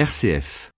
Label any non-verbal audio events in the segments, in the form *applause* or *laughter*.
RCF.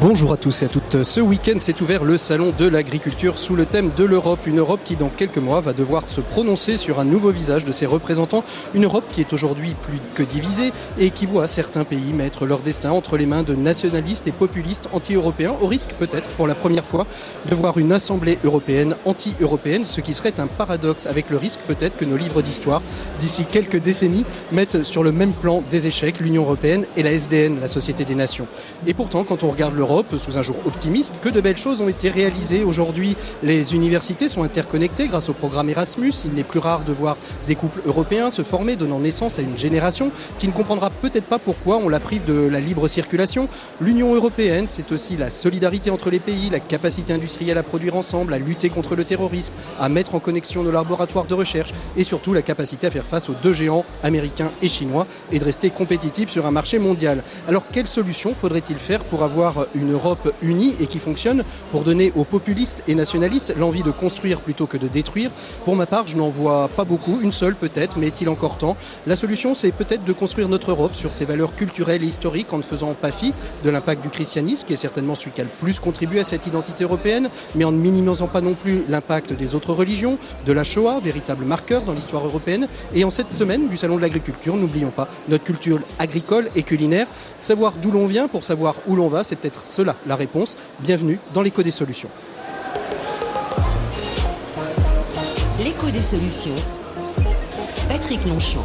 Bonjour à tous et à toutes. Ce week-end s'est ouvert le salon de l'agriculture sous le thème de l'Europe. Une Europe qui, dans quelques mois, va devoir se prononcer sur un nouveau visage de ses représentants. Une Europe qui est aujourd'hui plus que divisée et qui voit certains pays mettre leur destin entre les mains de nationalistes et populistes anti-européens, au risque peut-être pour la première fois de voir une assemblée européenne anti-européenne, ce qui serait un paradoxe avec le risque peut-être que nos livres d'histoire, d'ici quelques décennies, mettent sur le même plan des échecs l'Union européenne et la SDN, la Société des Nations. Et pourtant, quand on regarde l'Europe, sous un jour optimiste, que de belles choses ont été réalisées. Aujourd'hui, les universités sont interconnectées grâce au programme Erasmus. Il n'est plus rare de voir des couples européens se former, donnant naissance à une génération qui ne comprendra peut-être pas pourquoi on la prive de la libre circulation. L'Union européenne, c'est aussi la solidarité entre les pays, la capacité industrielle à produire ensemble, à lutter contre le terrorisme, à mettre en connexion nos laboratoires de recherche et surtout la capacité à faire face aux deux géants américains et chinois et de rester compétitif sur un marché mondial. Alors quelle solution faudrait-il faire pour avoir une Europe unie et qui fonctionne pour donner aux populistes et nationalistes l'envie de construire plutôt que de détruire. Pour ma part, je n'en vois pas beaucoup, une seule peut-être, mais est-il encore temps? La solution, c'est peut-être de construire notre Europe sur ses valeurs culturelles et historiques en ne faisant pas fi de l'impact du christianisme, qui est certainement celui qui a le plus contribué à cette identité européenne, mais en ne minimisant pas non plus l'impact des autres religions, de la Shoah, véritable marqueur dans l'histoire européenne. Et en cette semaine du Salon de l'agriculture, n'oublions pas notre culture agricole et culinaire. Savoir d'où l'on vient pour savoir où l'on va, c'est peut-être cela la réponse. Bienvenue dans l'écho des solutions. L'écho des solutions. Patrick Longchamp.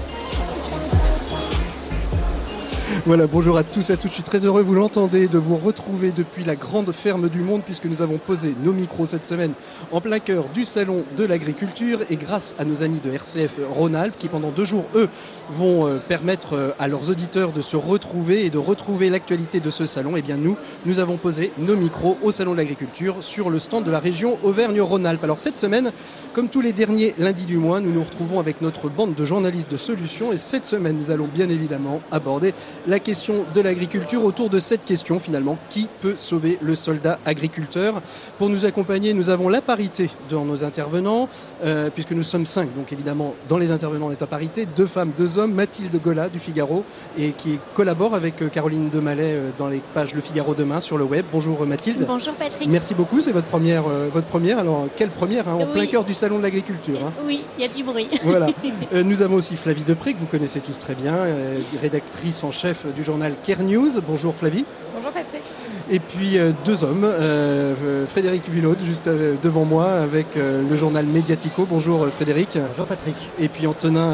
Voilà, bonjour à tous et à toutes. Je suis très heureux, vous l'entendez, de vous retrouver depuis la grande ferme du monde, puisque nous avons posé nos micros cette semaine en plein cœur du salon de l'agriculture. Et grâce à nos amis de RCF Rhône-Alpes, qui pendant deux jours, eux, vont euh, permettre euh, à leurs auditeurs de se retrouver et de retrouver l'actualité de ce salon, et eh bien nous, nous avons posé nos micros au salon de l'agriculture sur le stand de la région Auvergne-Rhône-Alpes. Alors cette semaine, comme tous les derniers lundis du mois, nous nous retrouvons avec notre bande de journalistes de solutions. Et cette semaine, nous allons bien évidemment aborder la question de l'agriculture autour de cette question finalement, qui peut sauver le soldat agriculteur? Pour nous accompagner, nous avons la parité dans nos intervenants, euh, puisque nous sommes cinq, donc évidemment dans les intervenants on est à parité, deux femmes, deux hommes, Mathilde Gola du Figaro, et qui collabore avec euh, Caroline Demalais euh, dans les pages Le Figaro demain sur le web. Bonjour Mathilde. Bonjour Patrick. Merci beaucoup, c'est votre première, votre première. Alors quelle première, hein, en plein cœur du salon de l'agriculture. Hein. Oui, il y a du bruit. Voilà. *laughs* nous avons aussi Flavie Depré, que vous connaissez tous très bien, rédactrice en chef du journal Care News. Bonjour Flavie. Bonjour Patrick. Et puis euh, deux hommes, euh, Frédéric Villaude juste euh, devant moi avec le journal Mediatico. Bonjour Frédéric. Bonjour Patrick. Et puis Antonin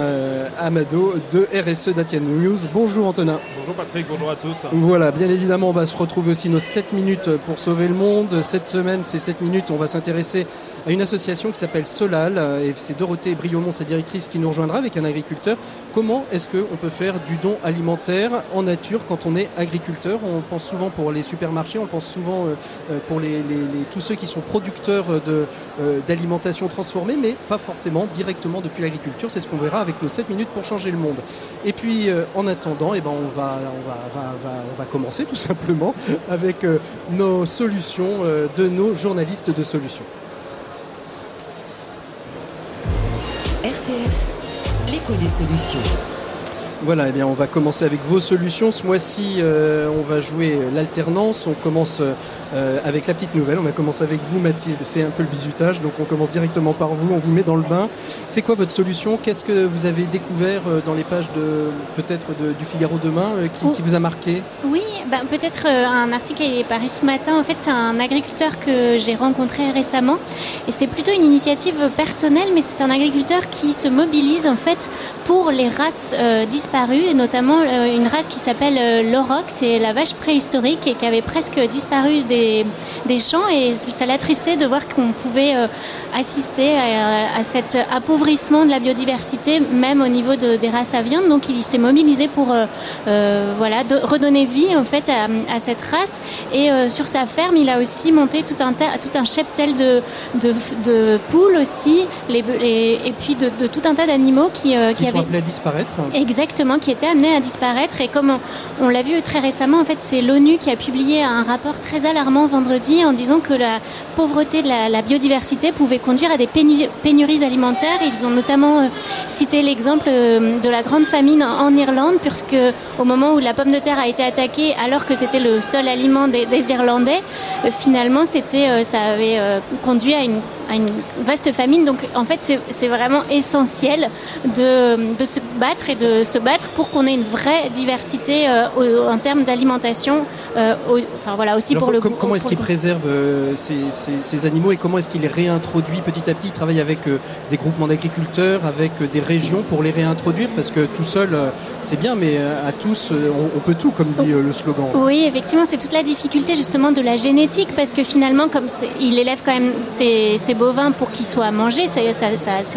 Amado de RSE Datian News. Bonjour Antonin. Bonjour Patrick, bonjour à tous. Voilà, bien évidemment on va se retrouver aussi nos 7 minutes pour sauver le monde. Cette semaine, ces 7 minutes, on va s'intéresser à une association qui s'appelle Solal. Et c'est Dorothée Briomont, sa directrice, qui nous rejoindra avec un agriculteur. Comment est-ce qu'on peut faire du don alimentaire en nature quand on est agriculteur? On pense souvent pour les supermarchés, on pense souvent euh, euh, pour tous ceux qui sont producteurs euh, d'alimentation transformée, mais pas forcément directement depuis l'agriculture. C'est ce qu'on verra avec nos 7 minutes pour changer le monde. Et puis en attendant, eh ben, on, va, on, va, on va commencer tout simplement avec nos solutions de nos journalistes de solutions. RCF, l'écho des solutions. Voilà, eh bien, on va commencer avec vos solutions. Ce mois-ci, euh, on va jouer l'alternance. On commence euh, avec la petite nouvelle. On va commencer avec vous, Mathilde. C'est un peu le bizutage, donc on commence directement par vous. On vous met dans le bain. C'est quoi votre solution? Qu'est-ce que vous avez découvert euh, dans les pages de peut-être du Figaro demain qui, qui, vous a marqué? Oui, ben, peut-être un article qui est paru ce matin. En fait, c'est un agriculteur que j'ai rencontré récemment, et c'est plutôt une initiative personnelle, mais c'est un agriculteur qui se mobilise en fait pour les races disponibles disparu, et notamment euh, une race qui s'appelle euh, l'auroch, c'est la vache préhistorique et qui avait presque disparu des, des champs. Et ça l'attristait de voir qu'on pouvait euh, assister à, cet appauvrissement de la biodiversité, même au niveau de, des races à viande. Donc il s'est mobilisé pour voilà, de, redonner vie en fait à, cette race. Et sur sa ferme, il a aussi monté tout un, tout un cheptel de, de, de poules aussi, les, et puis de, tout un tas d'animaux qui, qui, qui, sont appelés à disparaître. Exactement qui était amené à disparaître. Et comme on, l'a vu très récemment, en fait, c'est l'ONU qui a publié un rapport très alarmant vendredi en disant que la pauvreté de la, biodiversité pouvait conduire à des pénuries alimentaires. Ils ont notamment euh, cité l'exemple euh, de la grande famine en Irlande, puisque au moment où la pomme de terre a été attaquée, alors que c'était le seul aliment des, Irlandais, finalement, c'était, ça avait conduit à une à une vaste famine. Donc en fait, c'est vraiment essentiel de, de, se battre et de se battre pour qu'on ait une vraie diversité euh, en termes d'alimentation. Euh, enfin voilà, aussi pour le. comment est-ce qu'il préserve euh, ces, ces, animaux et comment est-ce qu'il les réintroduit petit à petit? Il travaille avec des groupements d'agriculteurs, avec des régions pour les réintroduire? Parce que tout seul, c'est bien, mais à tous, on, peut tout, comme dit le slogan. Oui, effectivement, c'est toute la difficulté justement de la génétique parce que finalement, comme il élève quand même ses, ses bovins pour qu'ils soient mangés, c'est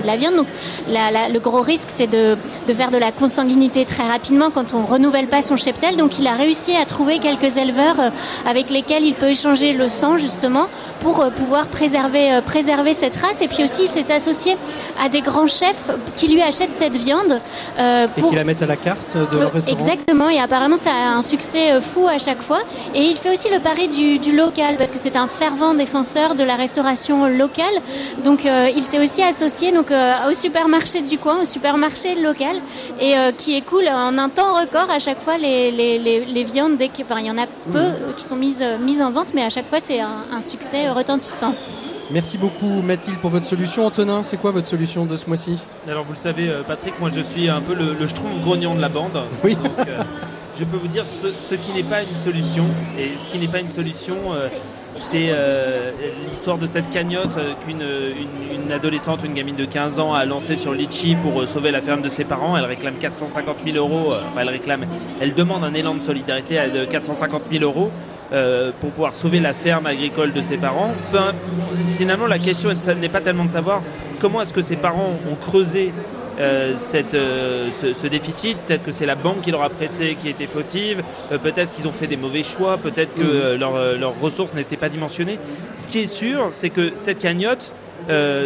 de la viande. Donc le gros risque, c'est de, faire de la consanguinité très rapidement quand on renouvelle pas son cheptel. Donc il a réussi à trouver quelques éleveurs euh, avec lesquels il peut échanger le sang justement pour euh, pouvoir préserver, euh, préserver cette race. Et puis aussi, il s'est associé à des grands chefs qui lui achètent cette viande. et qui la mettent à la carte de leur restaurant. Exactement. Et apparemment, ça a un succès fou à chaque fois. Et il fait aussi le pari du, du local parce que c'est un fervent défenseur de la restauration locale. Donc euh, il s'est aussi associé donc, euh, au supermarché du coin, au supermarché local, et euh, qui écoule en un temps record à chaque fois les, les, viandes. Dès qu'il il y en a peu mmh. qui sont mises, mises en vente, mais à chaque fois c'est un, succès retentissant. Merci beaucoup Mathilde pour votre solution. Antonin, c'est quoi votre solution de ce mois-ci? Alors vous le savez Patrick, moi je suis un peu le, le schtroumpf grognon de la bande. *laughs* Oui. je peux vous dire ce, qui n'est pas une solution. Et ce qui n'est pas une solution, c'est euh, l'histoire de cette cagnotte euh, qu'une une, adolescente, une gamine de 15 ans a lancée sur Litchi pour euh, sauver la ferme de ses parents. Elle réclame 450 000 euros, enfin elle réclame, elle demande un élan de solidarité de 450 000 euros. pour pouvoir sauver la ferme agricole de ses parents. finalement, la question n'est pas tellement de savoir comment est-ce que ses parents ont creusé euh, cette, euh, ce, déficit. Peut-être que c'est la banque qui leur a prêté qui était fautive. Euh, peut-être qu'ils ont fait des mauvais choix. Peut-être que mmh. leurs ressources n'étaient pas dimensionnées. Ce qui est sûr, c'est que cette cagnotte,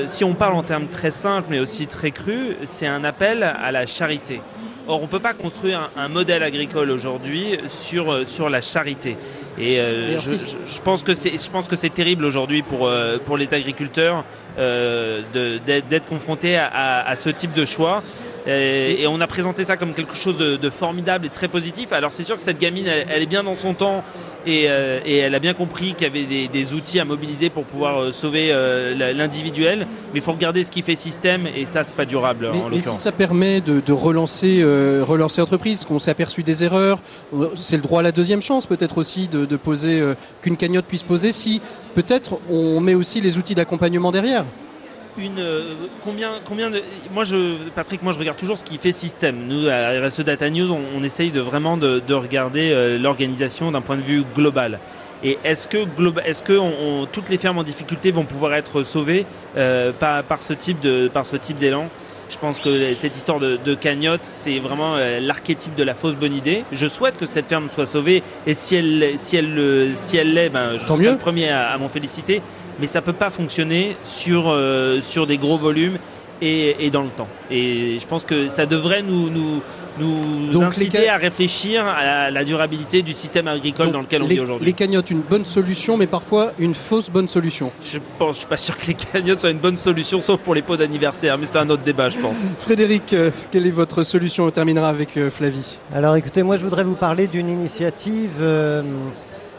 si on parle en termes très simples mais aussi très crus, c'est un appel à la charité. Or, on ne peut pas construire un, modèle agricole aujourd'hui sur, sur la charité. Et euh, je, pense que c'est, je pense que c'est terrible aujourd'hui pour, euh, pour les agriculteurs euh, d'être confrontés à, à, ce type de choix. Et, on a présenté ça comme quelque chose de, formidable et très positif. Alors c'est sûr que cette gamine, elle, est bien dans son temps et, euh, elle a bien compris qu'il y avait des, outils à mobiliser pour pouvoir euh, sauver euh, l'individuel. Mais il faut regarder ce qui fait système et ça, c'est pas durable. Mais, en mais si ça permet de, relancer, relancer l'entreprise, qu'on s'est aperçu des erreurs, c'est le droit à la deuxième chance peut-être aussi de, de poser qu'une cagnotte puisse poser. Si peut-être on met aussi les outils d'accompagnement derrière une euh, combien combien de moi je Patrick moi je regarde toujours ce qui fait système. Nous à RSE Data News on, essaye de vraiment de, regarder euh, l'organisation d'un point de vue global. Et est-ce que est-ce que toutes les fermes en difficulté vont pouvoir être sauvées euh, par, par ce type de par ce type d'élan? Je pense que cette histoire de, cagnotte, c'est vraiment l'archétype de la fausse bonne idée. Je souhaite que cette ferme soit sauvée. Et si elle, si elle, si elle l'est, ben, je suis le premier à, à m'en féliciter mais ça peut pas fonctionner sur, euh, sur des gros volumes et, et, dans le temps. Et je pense que ça devrait nous, nous, nous inciter à réfléchir à la, durabilité du système agricole dans lequel on vit aujourd'hui. Les cagnottes, une bonne solution, mais parfois une fausse bonne solution. Je pense, je suis pas sûr que les cagnottes soient une bonne solution, sauf pour les pots d'anniversaire, mais c'est un autre débat, je pense. *laughs* Frédéric, euh, quelle est votre solution On terminera avec euh, Flavie. Alors écoutez, moi je voudrais vous parler d'une initiative.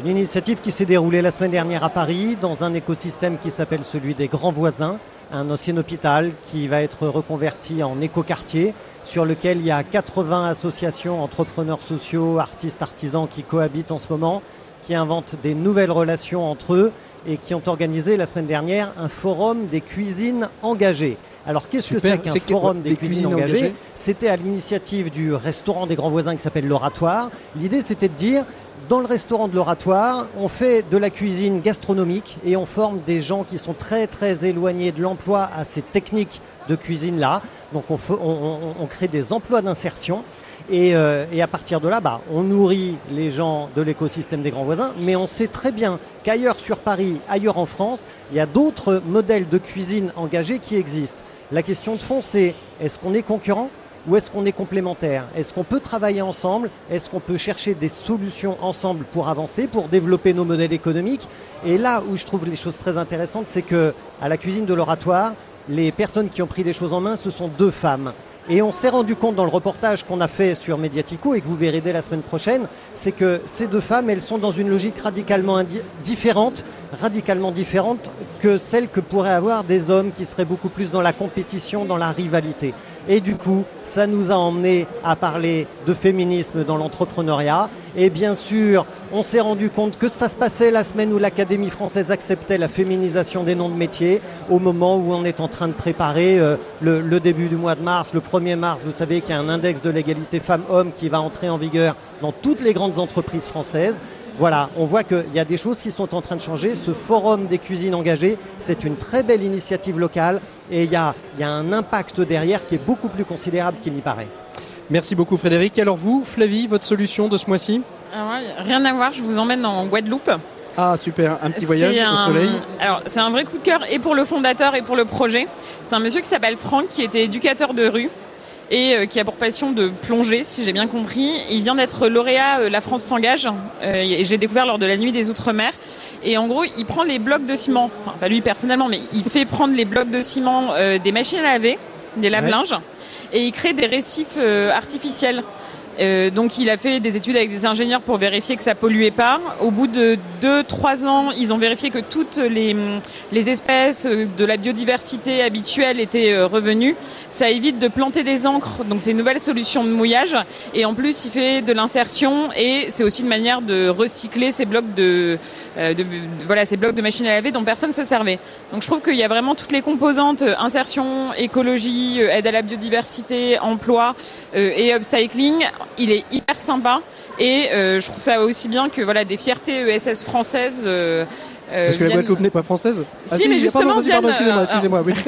Une initiative qui s'est déroulée la semaine dernière à Paris dans un écosystème qui s'appelle celui des grands voisins, un ancien hôpital qui va être reconverti en écoquartier sur lequel il y a 80 associations, entrepreneurs sociaux, artistes, artisans qui cohabitent en ce moment, qui inventent des nouvelles relations entre eux et qui ont organisé la semaine dernière un forum des cuisines engagées. Alors qu'est-ce que c'est qu'un forum des, cuisines, engagées? C'était à l'initiative du restaurant des grands voisins qui s'appelle l'Oratoire. L'idée c'était de dire dans le restaurant de l'oratoire, on fait de la cuisine gastronomique et on forme des gens qui sont très très éloignés de l'emploi à ces techniques de cuisine-là. Donc on, crée des emplois d'insertion. Euh, et, à partir de là, bah, on nourrit les gens de l'écosystème des grands voisins, mais on sait très bien qu'ailleurs sur Paris, ailleurs en France, il y a d'autres modèles de cuisine engagés qui existent. La question de fond, c'est est-ce qu'on est concurrent? Ou est-ce qu'on est complémentaires? Est-ce qu'on peut travailler ensemble? Est-ce qu'on peut chercher des solutions ensemble pour avancer, pour développer nos modèles économiques? Et là où je trouve les choses très intéressantes, c'est que à la cuisine de l'oratoire, les personnes qui ont pris les choses en main, ce sont deux femmes. Et on s'est rendu compte dans le reportage qu'on a fait sur Mediatico et que vous verrez dès la semaine prochaine, c'est que ces deux femmes, elles sont dans une logique radicalement différente, radicalement différente que celle que pourraient avoir des hommes qui seraient beaucoup plus dans la compétition, dans la rivalité. Et du coup, ça nous a emmené à parler de féminisme dans l'entrepreneuriat. Et bien sûr, on s'est rendu compte que ça se passait la semaine où l'Académie française acceptait la féminisation des noms de métiers, au moment où on est en train de préparer euh, le, le, début du mois de mars. Le 1er mars, vous savez qu'il y a un index de l'égalité femmes-hommes qui va entrer en vigueur dans toutes les grandes entreprises françaises. Voilà, on voit qu'il y a des choses qui sont en train de changer. Ce forum des cuisines engagées, c'est une très belle initiative locale et il y a, un impact derrière qui est beaucoup plus considérable qu'il n'y paraît. Merci beaucoup Frédéric. Alors vous, Flavie, votre solution de ce mois-ci? Rien à voir, je vous emmène en Guadeloupe. Ah super, un petit voyage au soleil. Alors c'est un vrai coup de cœur et pour le fondateur et pour le projet. C'est un monsieur qui s'appelle Franck qui était éducateur de rue et euh, qui a pour passion de plonger, si j'ai bien compris. Il vient d'être lauréat euh, La France s'engage, euh, et j'ai découvert lors de la nuit des Outre-mer. Et en gros, il prend les blocs de ciment, enfin pas lui personnellement, mais il fait prendre les blocs de ciment des machines à laver, des lave-linges, et il crée des récifs artificiels. Euh, donc il a fait des études avec des ingénieurs pour vérifier que ça polluait pas. Au bout de 2-3 ans, ils ont vérifié que toutes les, les espèces euh, de la biodiversité habituelle étaient euh, revenues. Ça évite de planter des encres, donc c'est une nouvelle solution de mouillage. Et en plus, il fait de l'insertion et c'est aussi une manière de recycler ces blocs de, de, voilà ces blocs de machines à laver dont personne se servait. Donc je trouve qu'il y a vraiment toutes les composantes insertion, écologie, aide à la biodiversité, emploi et upcycling il est hyper sympa et euh, je trouve ça aussi bien que voilà des fiertés ESS françaises. Euh, euh, Parce que la Guadeloupe n'est pas française? Si, ah, mais justement, excusez-moi, excusez-moi. Oui. *laughs*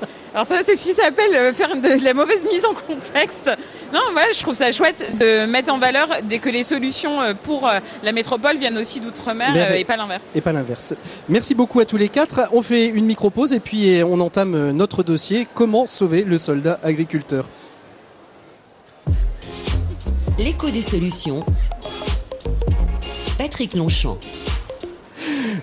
*laughs* Alors ça, c'est ce qui s'appelle faire de la mauvaise mise en contexte. Non, voilà, je trouve ça chouette de mettre en valeur dès que les solutions pour la métropole viennent aussi d'outre-mer et pas l'inverse. Et pas l'inverse. Merci beaucoup à tous les quatre. On fait une micro-pause et puis on entame notre dossier. Comment sauver le soldat agriculteur L'écho des solutions. Patrick Longchamp.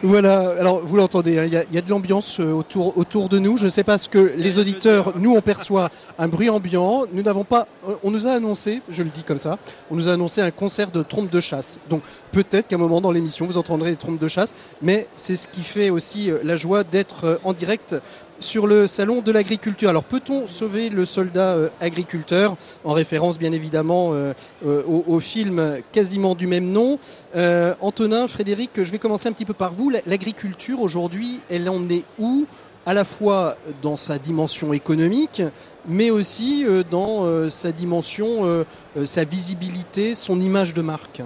Voilà, alors vous l'entendez, hein, il y, a de l'ambiance euh, autour, autour de nous. Je ne sais pas ce que les auditeurs, nous on perçoit un bruit ambiant. Nous n'avons pas, euh, on nous a annoncé, je le dis comme ça, on nous a annoncé un concert de trompes de chasse. Donc peut-être qu'à un moment dans l'émission vous entendrez des trompes de chasse, mais c'est ce qui fait aussi euh, la joie d'être en direct sur le salon de l'agriculture. Alors peut-on sauver le soldat euh, agriculteur? En référence bien évidemment euh, euh, au, film quasiment du même nom Antonin, Frédéric, je vais commencer un petit peu par vous. L'agriculture aujourd'hui, elle en est où? À la fois dans sa dimension économique, mais aussi dans sa dimension, sa visibilité, son image de marque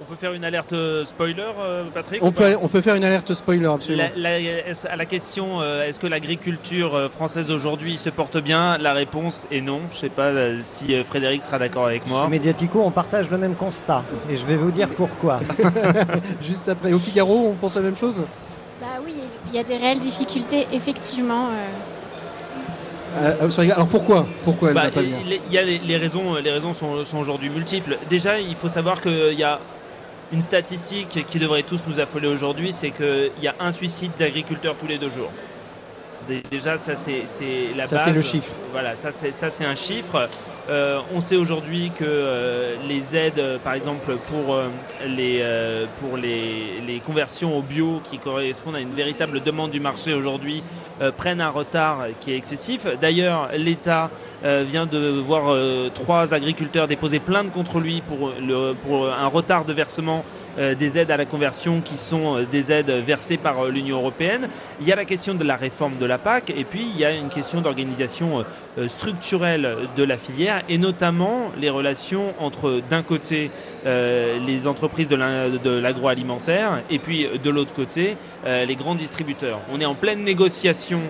on peut faire une alerte euh, spoiler, euh, Patrick on peut, on peut faire une alerte spoiler, absolument. à la question, euh, est-ce que l'agriculture française aujourd'hui se porte bien? La réponse est non. Je ne sais pas si Frédéric sera d'accord avec moi. Chez Mediatico, on partage le même constat. Et je vais vous dire pourquoi. *laughs* *laughs* Juste après. Au Figaro, on pense la même chose? Bah oui, il y a des réelles difficultés, effectivement. alors pourquoi? Pourquoi bah, Il y a les, raisons, les raisons sont, sont aujourd'hui multiples. Déjà, il faut savoir qu'il y a une statistique qui devrait tous nous affoler aujourd'hui, c'est qu'il y a un suicide d'agriculteurs tous les deux jours. Déjà, ça c'est la base. Ça c'est le chiffre. Voilà, ça c'est un chiffre. Euh, on sait aujourd'hui que euh, les aides, par exemple pour euh, les pour les, les, conversions au bio, qui correspondent à une véritable demande du marché aujourd'hui, prennent un retard qui est excessif. D'ailleurs, l'État vient de voir trois agriculteurs déposer plainte contre lui pour le pour un retard de versement euh, des aides à la conversion qui sont euh, des aides versées par euh, l'Union européenne. Il y a la question de la réforme de la PAC et puis il y a une question d'organisation structurelle de la filière et notamment les relations entre d'un côté les entreprises de l'agroalimentaire et puis de l'autre côté les grands distributeurs. On est en pleine négociation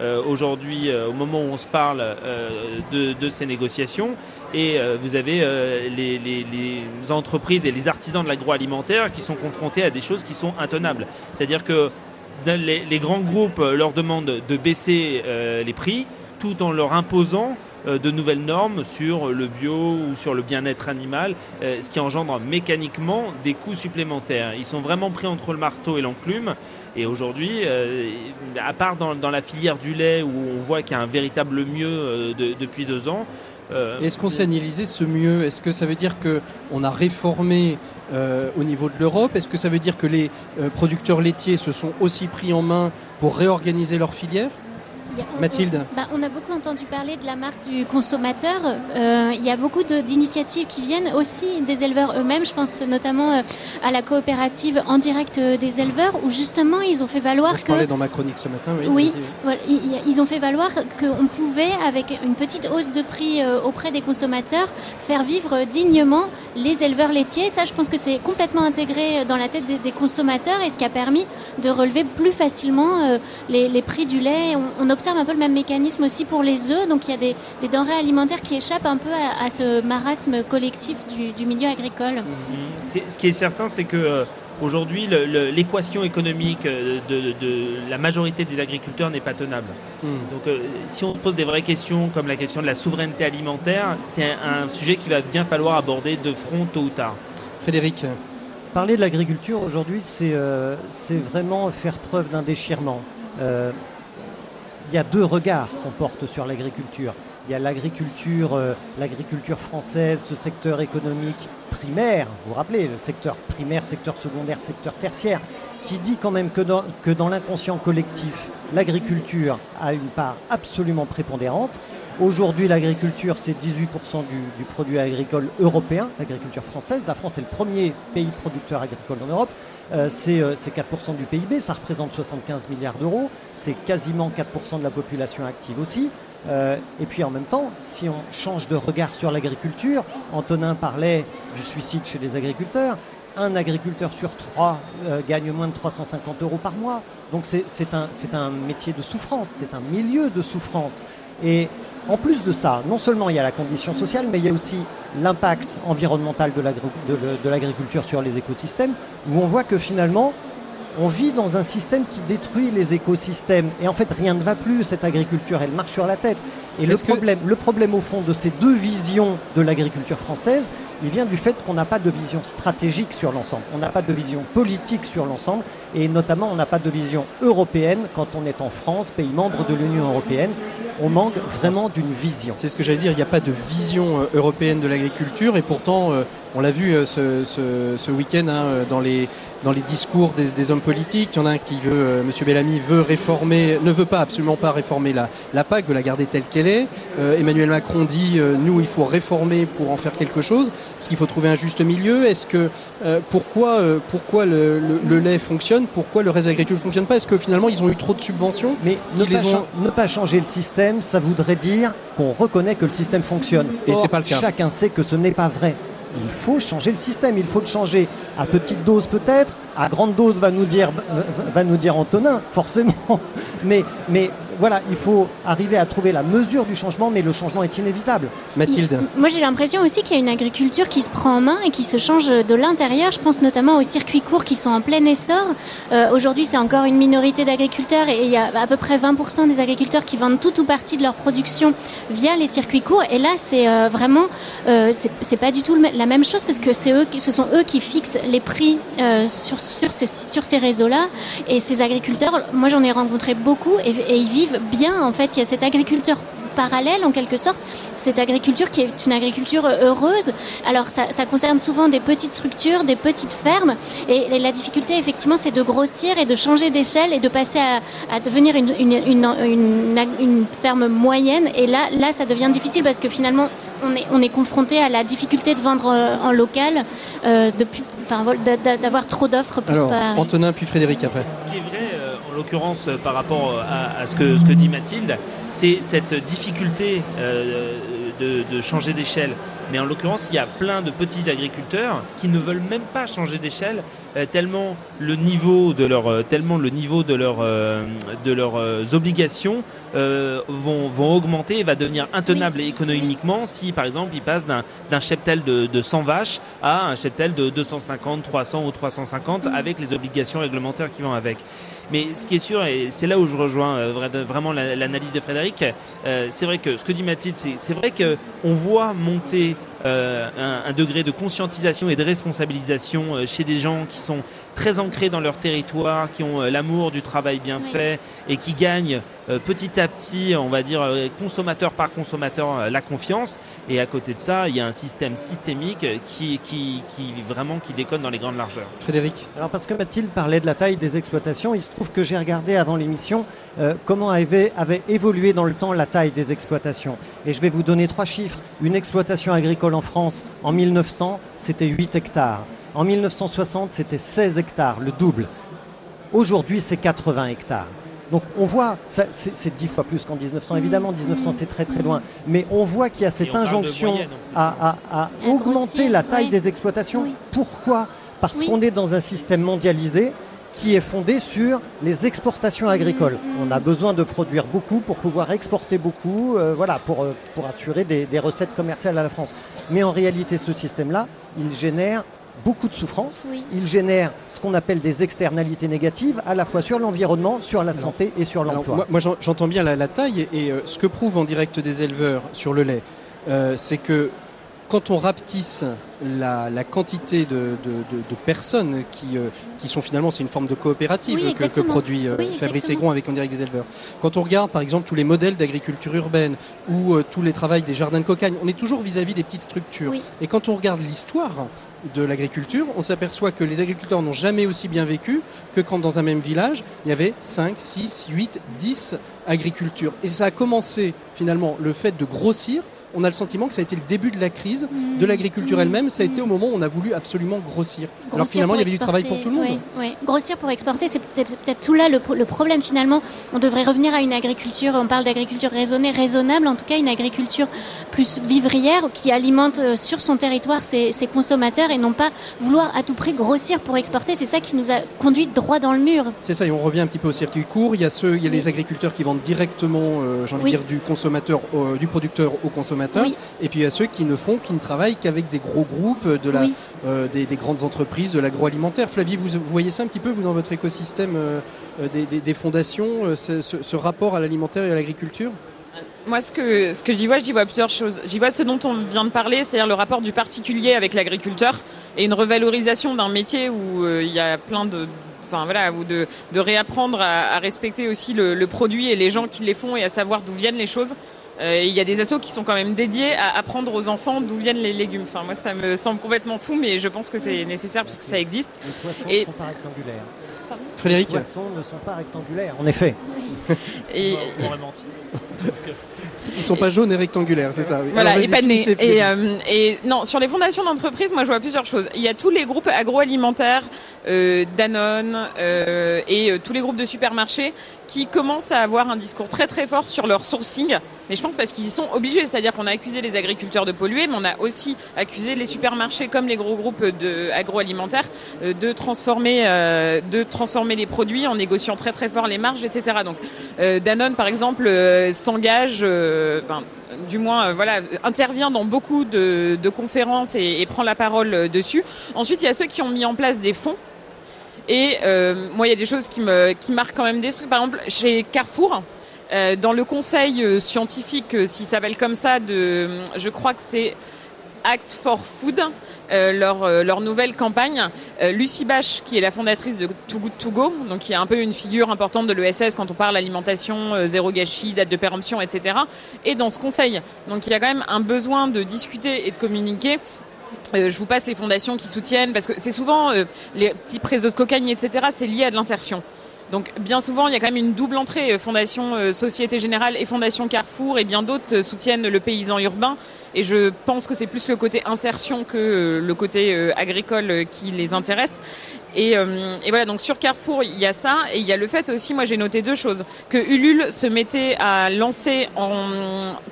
euh, aujourd'hui, euh, au moment où on se parle euh, de, ces négociations. Et vous avez les, entreprises et les artisans de l'agroalimentaire qui sont confrontés à des choses qui sont intenables. C'est-à-dire que les, grands groupes leur demandent de baisser les prix tout en leur imposant de nouvelles normes sur le bio ou sur le bien-être animal, ce qui engendre mécaniquement des coûts supplémentaires. Ils sont vraiment pris entre le marteau et l'enclume. Et aujourd'hui, à part dans, la filière du lait où on voit qu'il y a un véritable mieux depuis deux ans, Est-ce qu'on s'est analysé ce mieux? Est-ce que ça veut dire qu'on a réformé euh, au niveau de l'Europe? Est-ce que ça veut dire que les euh, producteurs laitiers se sont aussi pris en main pour réorganiser leur filière? Mathilde bah, on, a beaucoup entendu parler de la marque du consommateur. Euh, il y a beaucoup d'initiatives qui viennent aussi des éleveurs eux-mêmes. Je pense notamment euh, à la coopérative en direct euh, des éleveurs où justement ils ont fait valoir je que... parlais dans ma chronique ce matin, oui. Oui, ils ont fait valoir qu'on pouvait, avec une petite hausse de prix auprès des consommateurs, faire vivre dignement les éleveurs laitiers. Ça, je pense que c'est complètement intégré dans la tête des, consommateurs et ce qui a permis de relever plus facilement les, prix du lait. On, on observe un peu le même mécanisme aussi pour les œufs. Donc il y a des, denrées alimentaires qui échappent un peu à, ce marasme collectif du, milieu agricole. Mhm. Ce qui est certain, c'est que euh, aujourd'hui, l'équation économique euh, de, la majorité des agriculteurs n'est pas tenable. Mhm. Donc euh, si on se pose des vraies questions comme la question de la souveraineté alimentaire, c'est un, sujet qu'il va bien falloir aborder de front tôt ou tard. Frédéric Parler de l'agriculture aujourd'hui, c'est vraiment faire preuve d'un déchirement il y a deux regards qu'on porte sur l'agriculture. Il y a l'agriculture, euh, l'agriculture française, ce secteur économique primaire, vous vous rappelez, le secteur primaire, secteur secondaire, secteur tertiaire, qui dit quand même que dans, que dans l'inconscient collectif, l'agriculture a une part absolument prépondérante. Aujourd'hui, l'agriculture, c'est 18% du, du, produit agricole européen, l'agriculture française. La France est le premier pays producteur agricole en Europe. Euh, c'est 4% euh, du PIB, ça représente 75 milliards d'euros, c'est quasiment 4% de la population active aussi. Euh, et puis en même temps, si on change de regard sur l'agriculture, Antonin parlait du suicide chez les agriculteurs, un agriculteur sur trois gagne moins de 350 euros par mois. Donc c'est un, un métier de souffrance, c'est un milieu de souffrance. Et en plus de ça, non seulement il y a la condition sociale, mais il y a aussi l'impact environnemental de l'agriculture sur les écosystèmes, où on voit que finalement, on vit dans un système qui détruit les écosystèmes. Et en fait, rien ne va plus. Cette agriculture, elle marche sur la tête. Et le problème, le problème, au fond, de ces deux visions de l'agriculture française, il vient du fait qu'on n'a pas de vision stratégique sur l'ensemble. On n'a pas de vision politique sur l'ensemble. Et notamment, on n'a pas de vision européenne quand on est en France, pays membre de l'Union européenne on manque vraiment d'une vision. C'est ce que j'allais dire, il n'y a pas de vision euh, européenne de l'agriculture et pourtant euh, on l'a vu euh, ce, week-end hein, dans, les, dans les discours des, hommes politiques. Il y en a un qui veut, euh, M. Bellamy veut réformer, ne veut pas absolument pas réformer la, la PAC, veut la garder telle qu'elle est. Euh, Emmanuel Macron dit nous il faut réformer pour en faire quelque chose. Est-ce qu'il faut trouver un juste milieu? Est-ce que pourquoi pourquoi le, lait fonctionne? Pourquoi le reste de l'agriculture ne fonctionne pas? Est-ce que finalement ils ont eu trop de subventions Mais ne pas, ne pas changer le système, ça voudrait dire qu'on reconnaît que le système fonctionne. Et c'est pas le cas. Chacun sait que ce n'est pas vrai il faut changer le système, il faut le changer à petite dose peut-être, à grande dose va nous dire, va nous dire Antonin, forcément. *laughs* Mais, mais voilà, il faut arriver à trouver la mesure du changement, mais le changement est inévitable. Mathilde Moi j'ai l'impression aussi qu'il y a une agriculture qui se prend en main et qui se change de l'intérieur. Je pense notamment aux circuits courts qui sont en plein essor. Euh, aujourd'hui c'est encore une minorité d'agriculteurs et il y a à peu près 20% des agriculteurs qui vendent tout ou partie de leur production via les circuits courts. Et là c'est euh, vraiment, euh, c'est pas du tout la même chose parce que eux, ce sont eux qui fixent les prix sur, ces, sur ces réseaux-là. Et ces agriculteurs, moi j'en ai rencontré beaucoup et ils vivent bien. En fait, il y a cet agriculteur parallèle en quelque sorte, cette agriculture qui est une agriculture heureuse. Alors ça, concerne souvent des petites structures, des petites fermes, et, la difficulté effectivement c'est de grossir et de changer d'échelle et de passer à, devenir une, une, ferme moyenne. Et là, là ça devient difficile parce que finalement on est, on est confronté à la difficulté de vendre euh, en local, euh, d'avoir trop d'offres. Alors Antonin puis Frédéric après. Ce qui est vrai, en l'occurrence euh, par rapport à, ce, que, ce que dit Mathilde, c'est cette difficulté euh, de, changer d'échelle. Mais en l'occurrence, il y a plein de petits agriculteurs qui ne veulent même pas changer d'échelle euh, tellement le niveau de leur, tellement le niveau de, leur, de leurs obligations vont, vont, augmenter et va devenir intenable économiquement si, par exemple, ils passent d'un cheptel de, de 100 vaches à un cheptel de 250, 300 ou 350 avec les obligations réglementaires qui vont avec. Mais ce qui est sûr, et c'est là où je rejoins euh, vraiment l'analyse de Frédéric, euh, c'est vrai que ce que dit Mathilde, c'est vrai qu'on voit monter euh, un, un, degré de conscientisation et de responsabilisation euh, chez des gens qui sont très ancrés dans leur territoire, qui ont euh, l'amour du travail bien fait et qui gagnent petit à petit, on va dire, consommateur par consommateur, la confiance. Et à côté de ça, il y a un système systémique qui, qui, qui vraiment qui déconne dans les grandes largeurs. Frédéric Alors parce que Mathilde parlait de la taille des exploitations, il se trouve que j'ai regardé avant l'émission comment avait, avait évolué dans le temps la taille des exploitations. Et je vais vous donner trois chiffres. Une exploitation agricole en France, en 1900, c'était 8 hectares. En 1960, c'était 16 hectares, le double. Aujourd'hui, c'est 80 hectares. Donc on voit, c'est 10 fois plus qu'en 1900, évidemment, 1900 c'est très très loin, mais on voit qu'il y a cette injonction à, augmenter la taille des exploitations. Pourquoi? Parce qu'on est dans un système mondialisé qui est fondé sur les exportations agricoles. Mm, mm. On a besoin de produire beaucoup pour pouvoir exporter beaucoup, euh, voilà, pour, euh, pour assurer des, recettes commerciales à la France. Mais en réalité, ce système-là, il génère beaucoup de souffrance. Il génère ce qu'on appelle des externalités négatives, à la fois sur l'environnement, sur la santé et sur l'emploi. Moi, j'entends bien la, taille et euh, ce que prouve en direct des éleveurs sur le lait, c'est que quand on rapetisse la, quantité de, personnes qui, euh, qui sont finalement, c'est une forme de coopérative que, produit euh, Fabrice avec En Direct des éleveurs. Quand on regarde par exemple tous les modèles d'agriculture urbaine ou euh, tous les travaux des jardins de cocagne, on est toujours vis-à-vis des petites structures. Et quand on regarde l'histoire de l'agriculture, on s'aperçoit que les agriculteurs n'ont jamais aussi bien vécu que quand dans un même village, il y avait 5, 6, 8, 10 agricultures. Et ça a commencé finalement le fait de grossir on a le sentiment que ça a été le début de la crise de l'agriculture mmh. elle-même. Ça a été au moment où on a voulu absolument grossir. Alors finalement, il y avait du travail pour tout le monde. Grossir pour exporter, c'est peut-être tout là le, problème finalement. On devrait revenir à une agriculture, on parle d'agriculture raisonnée, raisonnable, en tout cas une agriculture plus vivrière qui alimente euh, sur son territoire ses, consommateurs et non pas vouloir à tout prix grossir pour exporter. C'est ça qui nous a conduit droit dans le mur. C'est ça, et on revient un petit peu au circuit court. Il y a, ceux, il y a les agriculteurs qui vendent directement, euh, j'ai envie de dire, du consommateur, du producteur au consommateur et puis il y a ceux qui ne font, qui ne travaillent qu'avec des gros groupes, de la, euh, des, grandes entreprises, de l'agroalimentaire. Flavie, vous, voyez ça un petit peu, vous, dans votre écosystème euh, euh, des, fondations, ce, rapport à l'alimentaire et à l'agriculture? Moi, ce que, ce que j'y vois, j'y vois plusieurs choses. J'y vois ce dont on vient de parler, c'est-à-dire le rapport du particulier avec l'agriculteur et une revalorisation d'un métier où il y a plein de, enfin voilà, ou de, de réapprendre à, respecter aussi le, le, produit et les gens qui les font et à savoir d'où viennent les choses. Euh, il y a des assos qui sont quand même dédiés à apprendre aux enfants d'où viennent les légumes. Enfin, moi, ça me semble complètement fou, mais je pense que c'est nécessaire puisque ça existe. Les poissons et... sont pas rectangulaires. Frédéric Les poissons ne sont pas rectangulaires, en effet. *laughs* Et... *laughs* Ils sont pas jaunes et rectangulaires, c'est ça. Voilà, et Et, euh, et non, sur les fondations d'entreprise, moi je vois plusieurs choses. Il y a tous les groupes agroalimentaires, euh, Danone euh, et euh, tous les groupes de supermarchés qui commencent à avoir un discours très très fort sur leur sourcing. Mais je pense parce qu'ils y sont obligés, c'est-à-dire qu'on a accusé les agriculteurs de polluer, mais on a aussi accusé les supermarchés comme les gros groupes de agroalimentaires de transformer de transformer les produits en négociant très très fort les marges, etc. Donc Danone par exemple s'engage du moins euh, voilà, intervient dans beaucoup de, conférences et, prend la parole euh, dessus. Ensuite, il y a ceux qui ont mis en place des fonds. Et euh, moi, il y a des choses qui me marquent quand même des trucs. Par exemple, chez Carrefour, dans le conseil scientifique, s'il s'appelle comme ça, je crois que c'est Act for Food, euh, leur, euh, nouvelle campagne. Euh, Lucie Bache, qui est la fondatrice de Too Good To Go, donc qui est un peu une figure importante de l'ESS quand on parle alimentation, zéro gâchis, date de péremption, etc. Et dans ce conseil. Donc il y a quand même un besoin de discuter et de communiquer je vous passe les fondations qui soutiennent parce que c'est souvent les petits présos de cocagne, etc. C'est lié à de l'insertion. Donc bien souvent, il y a quand même une double entrée. Fondation Société Générale et Fondation Carrefour et bien d'autres soutiennent le paysan urbain. Et je pense que c'est plus le côté insertion que euh, le côté euh, agricole euh, qui les intéresse. Et, et, voilà, donc sur Carrefour, il y a ça, et il y a le fait aussi, moi j'ai noté deux choses, que Ulule se mettait à lancer en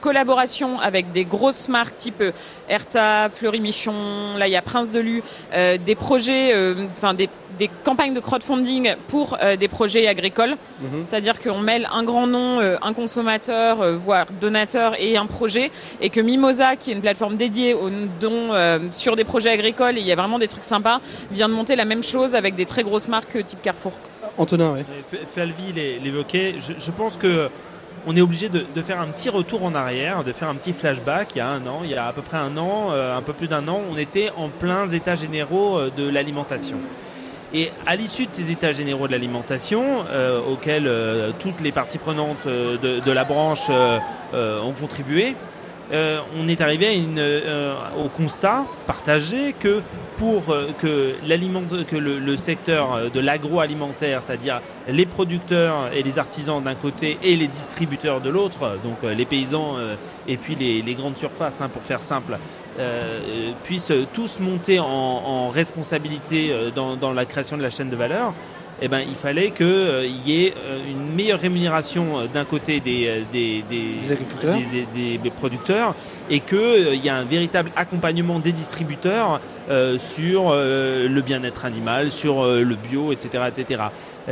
collaboration avec des grosses marques type Erta, Fleury Michon, là il y a Prince de Lu, des projets, enfin des des campagnes de crowdfunding pour euh, des projets agricoles. Mhm. C'est-à-dire qu'on mêle un grand nom, euh, un consommateur, euh, voire donateur et un projet. Et que Mimosa, qui est une plateforme dédiée aux dons sur des projets agricoles, et il y a vraiment des trucs sympas, vient de monter la même chose avec des très grosses marques type Carrefour. Antonin, oui. Flavie l'évoquait. Je, je, pense que on est obligé de, de, faire un petit retour en arrière, de faire un petit flashback. Il y a un an, il y a à peu près un an, euh, un peu plus d'un an, on était en pleins états généraux euh, de l'alimentation. Et à l'issue de ces états généraux de l'alimentation, euh, auxquels euh, toutes les parties prenantes euh, de, de la branche ont contribué, on est arrivé une, au constat partagé que pour que, que le, secteur de l'agroalimentaire, c'est-à-dire les producteurs et les artisans d'un côté et les distributeurs de l'autre, donc les paysans et puis les, grandes surfaces, hein, pour faire simple, euh, puissent tous monter en, responsabilité dans, la création de la chaîne de valeur, eh ben, il fallait qu'il euh, y ait une meilleure rémunération d'un côté des, des, des, des agriculteurs. des, des producteurs et qu'il euh, y a un véritable accompagnement des distributeurs euh, sur euh, le bien-être animal, sur le bio, etc. etc.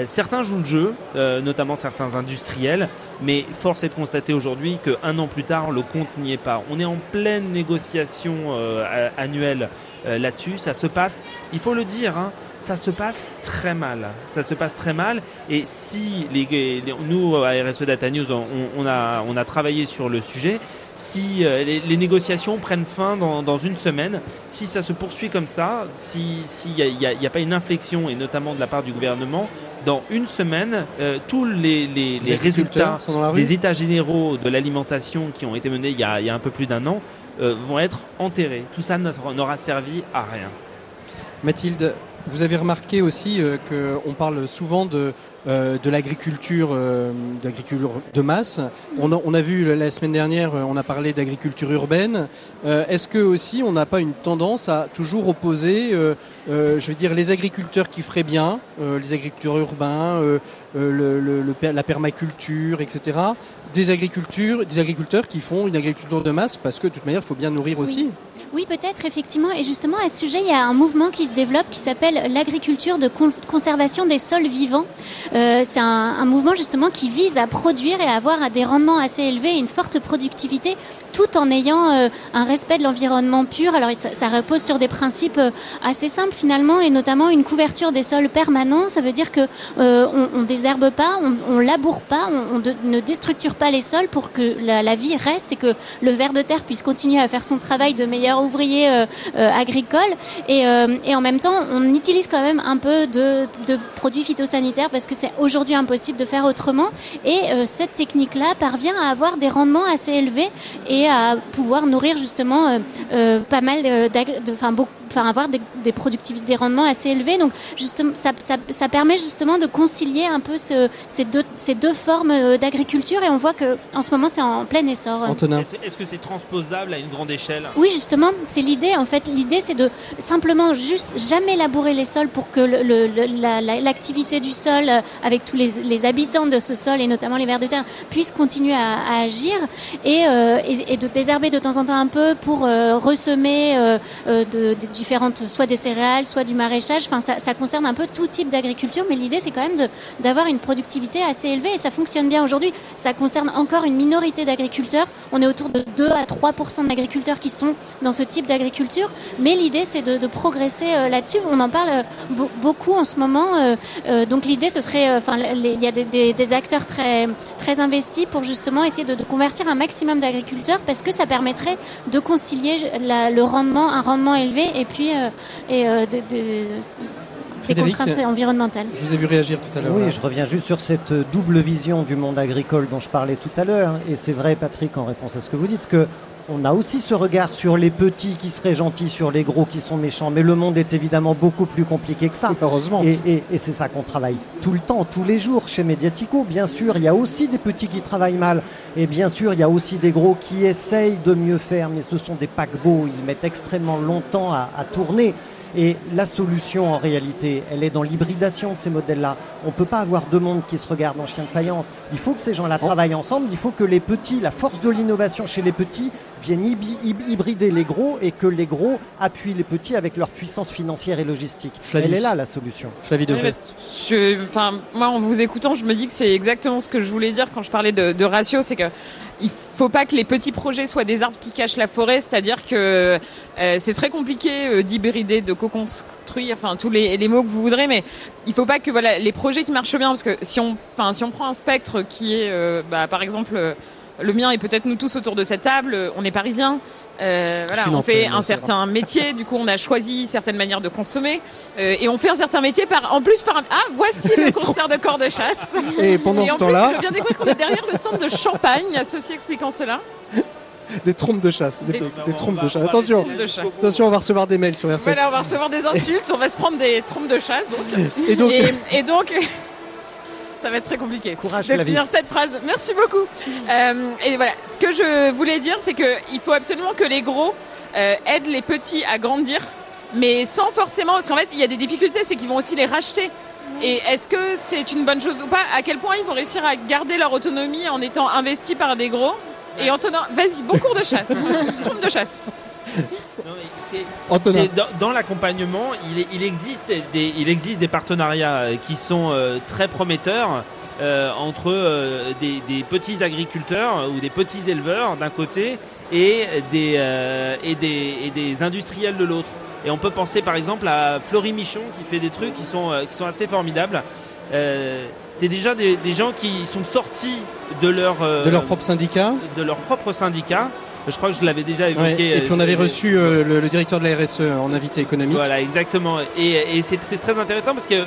certains jouent le jeu, notamment certains industriels, mais force est de constater aujourd'hui qu'un an plus tard, le compte n'y est pas. On est en pleine négociation annuelle là-dessus. Ça se passe, il faut le dire, hein, ça se passe très mal. Ça se passe très mal. Et si les, les nous à RSE Data News, on, on, a on a travaillé sur le sujet. Si euh, les, les, négociations prennent fin dans, dans, une semaine, si ça se poursuit comme ça, si s'il n'y a, y a, a, pas une inflexion et notamment de la part du gouvernement, dans une semaine, euh, tous les, les, les résultats des états généraux de l'alimentation qui ont été menés il y a, il y a un peu plus d'un an euh, vont être enterrés. Tout ça n'aura servi à rien. Mathilde, vous avez remarqué aussi euh, qu'on parle souvent de, euh, de l'agriculture euh, d'agriculture de masse. On a, on a, vu la semaine dernière, on a parlé d'agriculture urbaine. Est-ce que aussi on n'a pas une tendance à toujours opposer, je veux dire, les agriculteurs qui feraient bien, les agriculteurs urbains, le, le, le, la permaculture, etc., des agricultures, des agriculteurs qui font une agriculture de masse parce que de toute manière, il faut bien nourrir aussi. Oui. Oui, peut-être, effectivement. Et justement, à ce sujet, il y a un mouvement qui se développe qui s'appelle l'agriculture de con conservation des sols vivants. Euh, c'est un, un, mouvement justement qui vise à produire et à avoir des rendements assez élevés et une forte productivité tout en ayant euh, un respect de l'environnement pur. Alors ça, ça, repose sur des principes euh, assez simples finalement et notamment une couverture des sols permanent. Ça veut dire que euh, on, désherbe pas, on, on laboure pas, on, ne déstructure pas les sols pour que la, vie reste et que le ver de terre puisse continuer à faire son travail de meilleur ouvrier euh, agricole. Et, et, en même temps, on utilise quand même un peu de, de produits phytosanitaires parce que c'est aujourd'hui impossible de faire autrement. Et cette technique-là parvient à avoir des rendements assez élevés et à pouvoir nourrir justement euh, euh, pas mal de, enfin beaucoup enfin avoir des, des, productivités, des rendements assez élevés. Donc justement, ça, ça, ça permet justement de concilier un peu ce, ces, deux, ces deux formes d'agriculture et on voit que en ce moment c'est en plein essor. Antonin. Est-ce que c'est transposable à une grande échelle? Oui, justement, c'est l'idée. En fait, l'idée c'est de simplement juste jamais labourer les sols pour que l'activité la, la, du sol avec tous les, habitants de ce sol et notamment les vers de terre puissent continuer à, agir et, euh, et, de désherber de temps en temps un peu pour euh, ressemer euh, de, de différentes, soit des céréales, soit du maraîchage. Enfin, ça, ça concerne un peu tout type d'agriculture, mais l'idée c'est quand même d'avoir une productivité assez élevée et ça fonctionne bien aujourd'hui. Ça concerne encore une minorité d'agriculteurs. On est autour de 2 à 3% d'agriculteurs qui sont dans ce type d'agriculture, mais l'idée c'est de, de, progresser euh, là-dessus. On en parle euh, beaucoup en ce moment. Euh, euh, donc l'idée ce serait, enfin, il y a des, des, des, acteurs très très investis pour justement essayer de, de convertir un maximum d'agriculteurs parce que ça permettrait de concilier la, le rendement, un rendement élevé et puis euh, et euh, de, de des contraintes environnementales. Je vous ai vu réagir tout à l'heure. Oui, là. je reviens juste sur cette double vision du monde agricole dont je parlais tout à l'heure. Et c'est vrai, Patrick, en réponse à ce que vous dites, que on a aussi ce regard sur les petits qui seraient gentils, sur les gros qui sont méchants. Mais le monde est évidemment beaucoup plus compliqué que ça. Heureusement. Et, et, et c'est ça qu'on travaille tout le temps, tous les jours chez Mediatico. Bien sûr, il y a aussi des petits qui travaillent mal. Et bien sûr, il y a aussi des gros qui essayent de mieux faire. Mais ce sont des paquebots. Ils mettent extrêmement longtemps à, à tourner. Et la solution, en réalité, elle est dans l'hybridation de ces modèles-là. On ne peut pas avoir deux mondes qui se regardent en chien de faïence. Il faut que ces gens-là travaillent ensemble. Il faut que les petits, la force de l'innovation chez les petits, viennent hybrider les gros et que les gros appuient les petits avec leur puissance financière et logistique. Flavie. Elle est là, la solution. Flavie de oui, je, enfin, Moi, en vous écoutant, je me dis que c'est exactement ce que je voulais dire quand je parlais de, de ratio. C'est que il faut pas que les petits projets soient des arbres qui cachent la forêt, c'est-à-dire que euh, c'est très compliqué euh, d'hybrider, de co-construire, enfin tous les, mots que vous voudrez, mais il faut pas que voilà les projets qui marchent bien, parce que si on, si on prend un spectre qui est, euh, bah, par exemple, le mien et peut-être nous tous autour de cette table, on est parisiens. Euh, voilà, on fait un certain métier, du coup on a choisi certaines manières de consommer euh, et on fait un certain métier par en plus par un... ah voici le *laughs* concert de corps de chasse *laughs* et pendant ce temps-là je viens découvrir qu'on est derrière le stand de champagne, ceci expliquant cela. *laughs* Des trompes de chasse, des, trompes de chasse. Attention, attention, on va recevoir des mails sur RC. Voilà, on va recevoir des insultes, on va se prendre des trompes de chasse. Et donc, et donc ça va être très compliqué Courage, de finir cette phrase. Merci beaucoup. Euh, et voilà, ce que je voulais dire, c'est qu'il faut absolument que les gros euh, aident les petits à grandir, mais sans forcément, parce qu'en fait, il y a des difficultés, c'est qu'ils vont aussi les racheter. Et est-ce que c'est une bonne chose ou pas? À quel point ils vont réussir à garder leur autonomie en étant investis par des gros? Et en tenant, vas-y, bon cours de chasse, *laughs* trompe de chasse. Dans, l'accompagnement, il, existe des, il existe des partenariats euh, qui sont euh, très prometteurs. Euh, entre des, petits agriculteurs ou des petits éleveurs d'un côté et des, et des, des, industriels de l'autre. Et on peut penser par exemple à Florie Michon qui fait des trucs qui sont, qui sont assez formidables. c'est déjà des, gens qui sont sortis de leur, de leur propre syndicat. De leur propre syndicat je crois que je l'avais déjà évoqué. et puis on avait reçu euh, le, directeur de la RSE en invité économique. Voilà, exactement. Et, c'est très intéressant parce que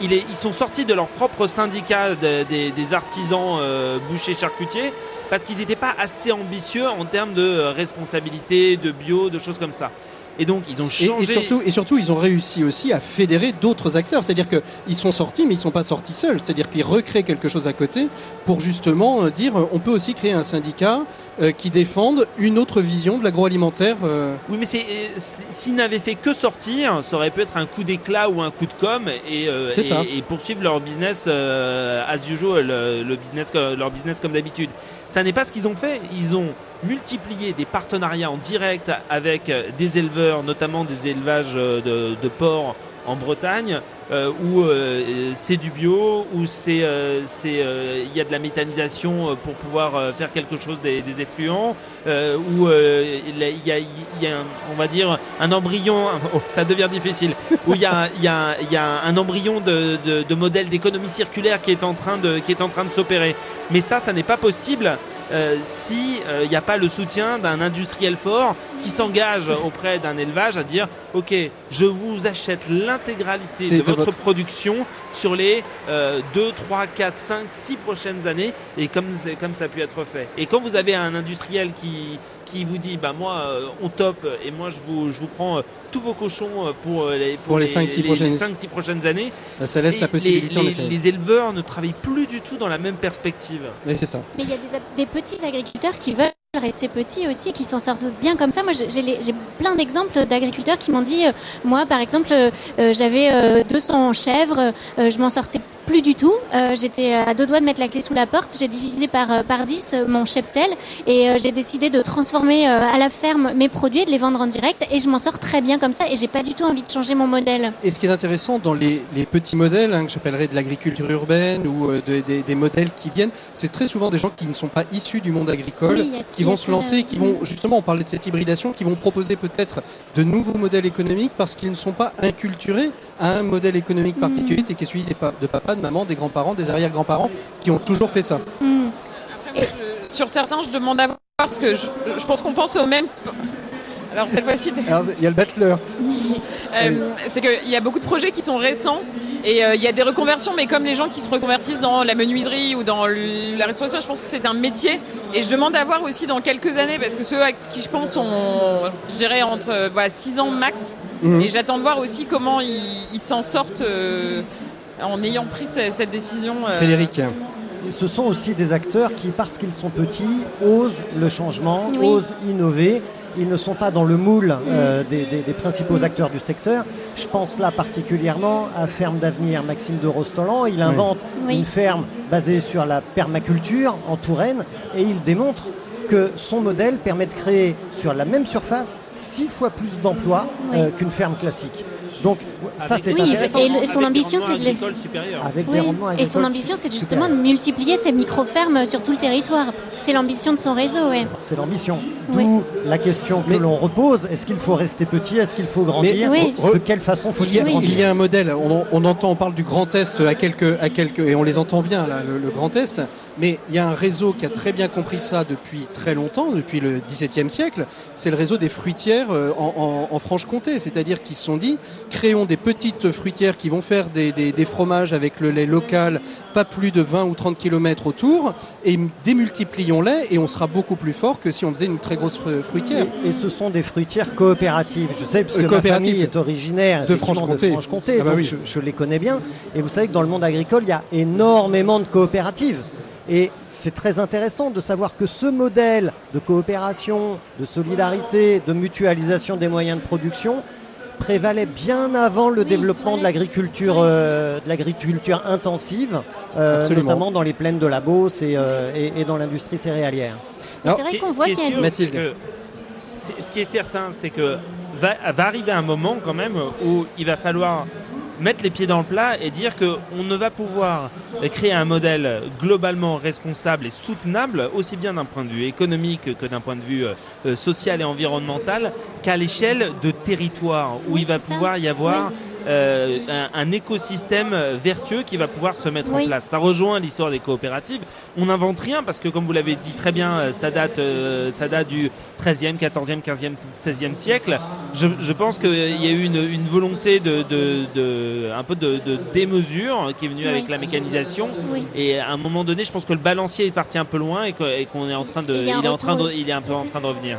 ils sont sortis de leur propre syndicat des, artisans euh, bouchers charcutiers parce qu'ils n'étaient pas assez ambitieux en termes de responsabilité, de bio, de choses comme ça. Et donc, ils ont changé. Et, surtout, et surtout, ils ont réussi aussi à fédérer d'autres acteurs. C'est-à-dire qu'ils sont sortis, mais ils ne sont pas sortis seuls. C'est-à-dire qu'ils recréent quelque chose à côté pour justement euh, dire euh, on peut aussi créer un syndicat euh, qui défende une autre vision de l'agroalimentaire. Oui, mais s'ils n'avaient fait que sortir, ça aurait pu être un coup d'éclat ou un coup de com et, et, poursuivre leur business as usual, le business, leur business comme d'habitude. Ça n'est pas ce qu'ils ont fait. Ils ont multiplié des partenariats en direct avec des éleveurs notamment des élevages euh, de, porcs en Bretagne, euh, où euh, c'est du bio, où c'est il y a de la méthanisation pour pouvoir faire quelque chose des, effluents, où il y a, on va dire un embryon, *laughs* oh, ça devient difficile, où il y a, y, a, y a, un embryon de, de, de modèle d'économie circulaire qui est en train de qui est en train de s'opérer. Mais ça, ça n'est pas possible euh, si il euh, n'y a pas le soutien d'un industriel fort qui s'engage auprès d'un élevage à dire ok je vous achète l'intégralité de, votre, production sur les 2, 3, 4, 5, 6 prochaines années et comme, comme ça a pu être fait. Et quand vous avez un industriel qui, qui vous dit bah moi euh, on top et moi je vous, je vous prends tous vos cochons pour les, pour, les, 5-6 prochaines, prochaines, années, bah, ça laisse la possibilité les, les, éleveurs ne travaillent plus du tout dans la même perspective. Mais c'est ça. Mais il y a des, des petits agriculteurs qui veulent rester petits aussi et qui s'en sortent bien comme ça. Moi, j'ai plein d'exemples d'agriculteurs qui m'ont dit, euh, moi, par exemple, euh, euh, j'avais 200 chèvres, je m'en sortais plus du tout. J'étais à deux doigts de mettre la clé sous la porte. J'ai divisé par, par 10 mon cheptel et j'ai décidé de transformer à la ferme mes produits et de les vendre en direct. Et je m'en sors très bien comme ça et j'ai pas du tout envie de changer mon modèle. Et ce qui est intéressant dans les, les petits modèles, hein, que j'appellerais de l'agriculture urbaine ou des, des, modèles qui viennent, c'est très souvent des gens qui ne sont pas issus du monde agricole, qui vont se lancer, qui vont justement, on parlait de cette hybridation, qui vont proposer peut-être de nouveaux modèles économiques parce qu'ils ne sont pas inculturés à un modèle économique particulier et qui est celui de papa, de maman, des grands-parents, des arrière-grands-parents qui ont toujours fait ça. Mm. sur certains, je demande à voir parce que je, je pense qu'on pense au même alors cette fois-ci. il y a le bachelor. Euh, c'est qu'il y a beaucoup de projets qui sont récents et euh, il y a des reconversions, mais comme les gens qui se reconvertissent dans la menuiserie ou dans la restauration, je pense que c'est un métier. Et je demande à voir aussi dans quelques années, parce que ceux à qui je pense ont, je dirais, entre voilà, 6 ans max. Mhm. Et j'attends de voir aussi comment ils s'en sortent euh, en ayant pris cette, décision. Frédéric ce sont aussi des acteurs qui, parce qu'ils sont petits, osent le changement, osent innover ils ne sont pas dans le moule euh, des, principaux acteurs du secteur. Je pense là particulièrement à Ferme d'avenir Maxime de Rostolan. Il invente une ferme basée sur la permaculture en Touraine et il démontre que son modèle permet de créer sur la même surface six fois plus d'emplois euh, qu'une ferme classique. Donc ça c'est Oui, intéressant. et son ambition, c'est de les- Et son ambition, c'est justement de multiplier ces micro-fermes sur tout le territoire. C'est l'ambition de son réseau, ouais. C'est l'ambition. D'où Oui. la question que Mais- l'on repose est-ce qu'il faut rester petit? Est-ce qu'il faut grandir? Oui. De quelle façon faut-il grandir? Il y a un modèle, on, on entend, on parle du Grand Est à quelques, à quelques, et on les entend bien, là, le, le Grand Est, mais il y a un réseau qui a très bien compris ça depuis très longtemps, depuis le XVIIe siècle, c'est le réseau des fruitières euh, en, en- en Franche-Comté, c'est-à-dire qu'ils se sont dit, créons des petites fruitières qui vont faire des, des- des fromages avec le lait local, pas plus de 20 ou 30 km autour, et démultiplions-les, et on sera beaucoup plus fort que si on faisait une très grosse fru- fruitière. Et, et ce sont des fruitières coopératives. Je sais, parce que Euh, ma coopératives. famille est originaire De Franche-Comté. Ah bah donc oui. je, je les connais bien. Et vous savez que dans le monde agricole, il y a énormément de coopératives. Et c'est très intéressant de savoir que ce modèle de coopération, de solidarité, de mutualisation des moyens de production prévalait bien avant le développement de l'agriculture, euh, de l'agriculture intensive, euh, notamment dans les plaines de la Beauce et, euh, et- et dans l'industrie céréalière. C'est Ce vrai qui est- qu'on voit qu'il y a Ce qui est certain, c'est que va, va arriver un moment quand même où il va falloir mettre les pieds dans le plat et dire qu'on ne va pouvoir créer un modèle globalement responsable et soutenable, aussi bien d'un point de vue économique que d'un point de vue euh, social et environnemental, qu'à l'échelle de territoire, où Oui, il va ça. pouvoir y avoir Oui. Euh, un, un écosystème vertueux qui va pouvoir se mettre en place. Ça rejoint l'histoire des coopératives. On n'invente rien parce que, comme vous l'avez dit très bien, euh, ça date, euh, ça date du 13e, 14e, 15e, 16e siècle. Je, je pense qu'il y a eu une, une volonté de, de, de- un peu de, de démesure qui est venue Oui. avec la mécanisation. Oui. Et à un moment donné, je pense que le balancier est parti un peu loin et qu'on est en train de, Il est en train de, il est un peu en train de revenir.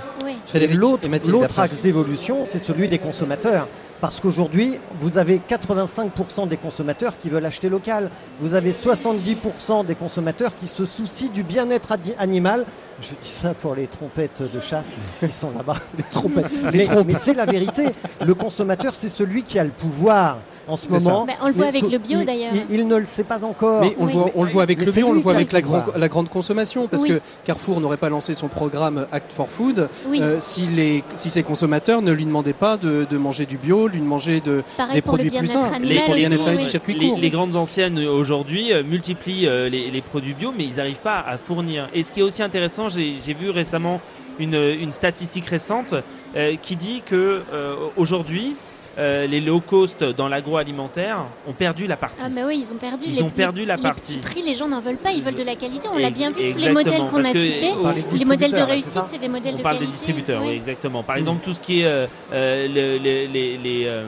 L'autre axe d'évolution, c'est celui des consommateurs. Parce qu'aujourd'hui, vous avez 85% des consommateurs qui veulent acheter local. Vous avez 70% des consommateurs qui se soucient du bien-être animal. Je dis ça pour les trompettes de chasse qui sont là-bas. *laughs* Les trompettes. Mais, mais c'est la vérité. Le consommateur, c'est celui qui a le pouvoir en ce moment. Bah, on le voit Mais avec so- le bio, il- d'ailleurs. Il, il ne le sait pas encore. Mais on, Oui. le voit, on le voit avec Mais le bio, on le voit avec la, grand- pouvoir. la grande consommation, parce Oui. que Carrefour n'aurait pas lancé son programme Act for Food Oui. euh, si, les, si ses consommateurs ne lui demandaient pas de, de manger du bio, lui manger de, Pareil des produits plus sains. pour aussi, du circuit les, court. les grandes anciennes euh, aujourd'hui euh, multiplient les, les produits bio, mais ils n'arrivent pas à fournir. Et ce qui est aussi intéressant, j'ai vu récemment une, une statistique récente euh, qui dit que euh, aujourd'hui, euh, les low cost dans l'agroalimentaire ont perdu la partie. Ah mais oui, ils ont perdu. Ils les, ont perdu la les partie. petits prix, les gens n'en veulent pas, ils veulent de la qualité. On l'a bien vu, tous les modèles qu'on a cités, les modèles de réussite, c'est des modèles On de parle qualité. des distributeurs, oui, oui. exactement. Par exemple, tout ce qui est euh, euh, le- les, les, les, euh,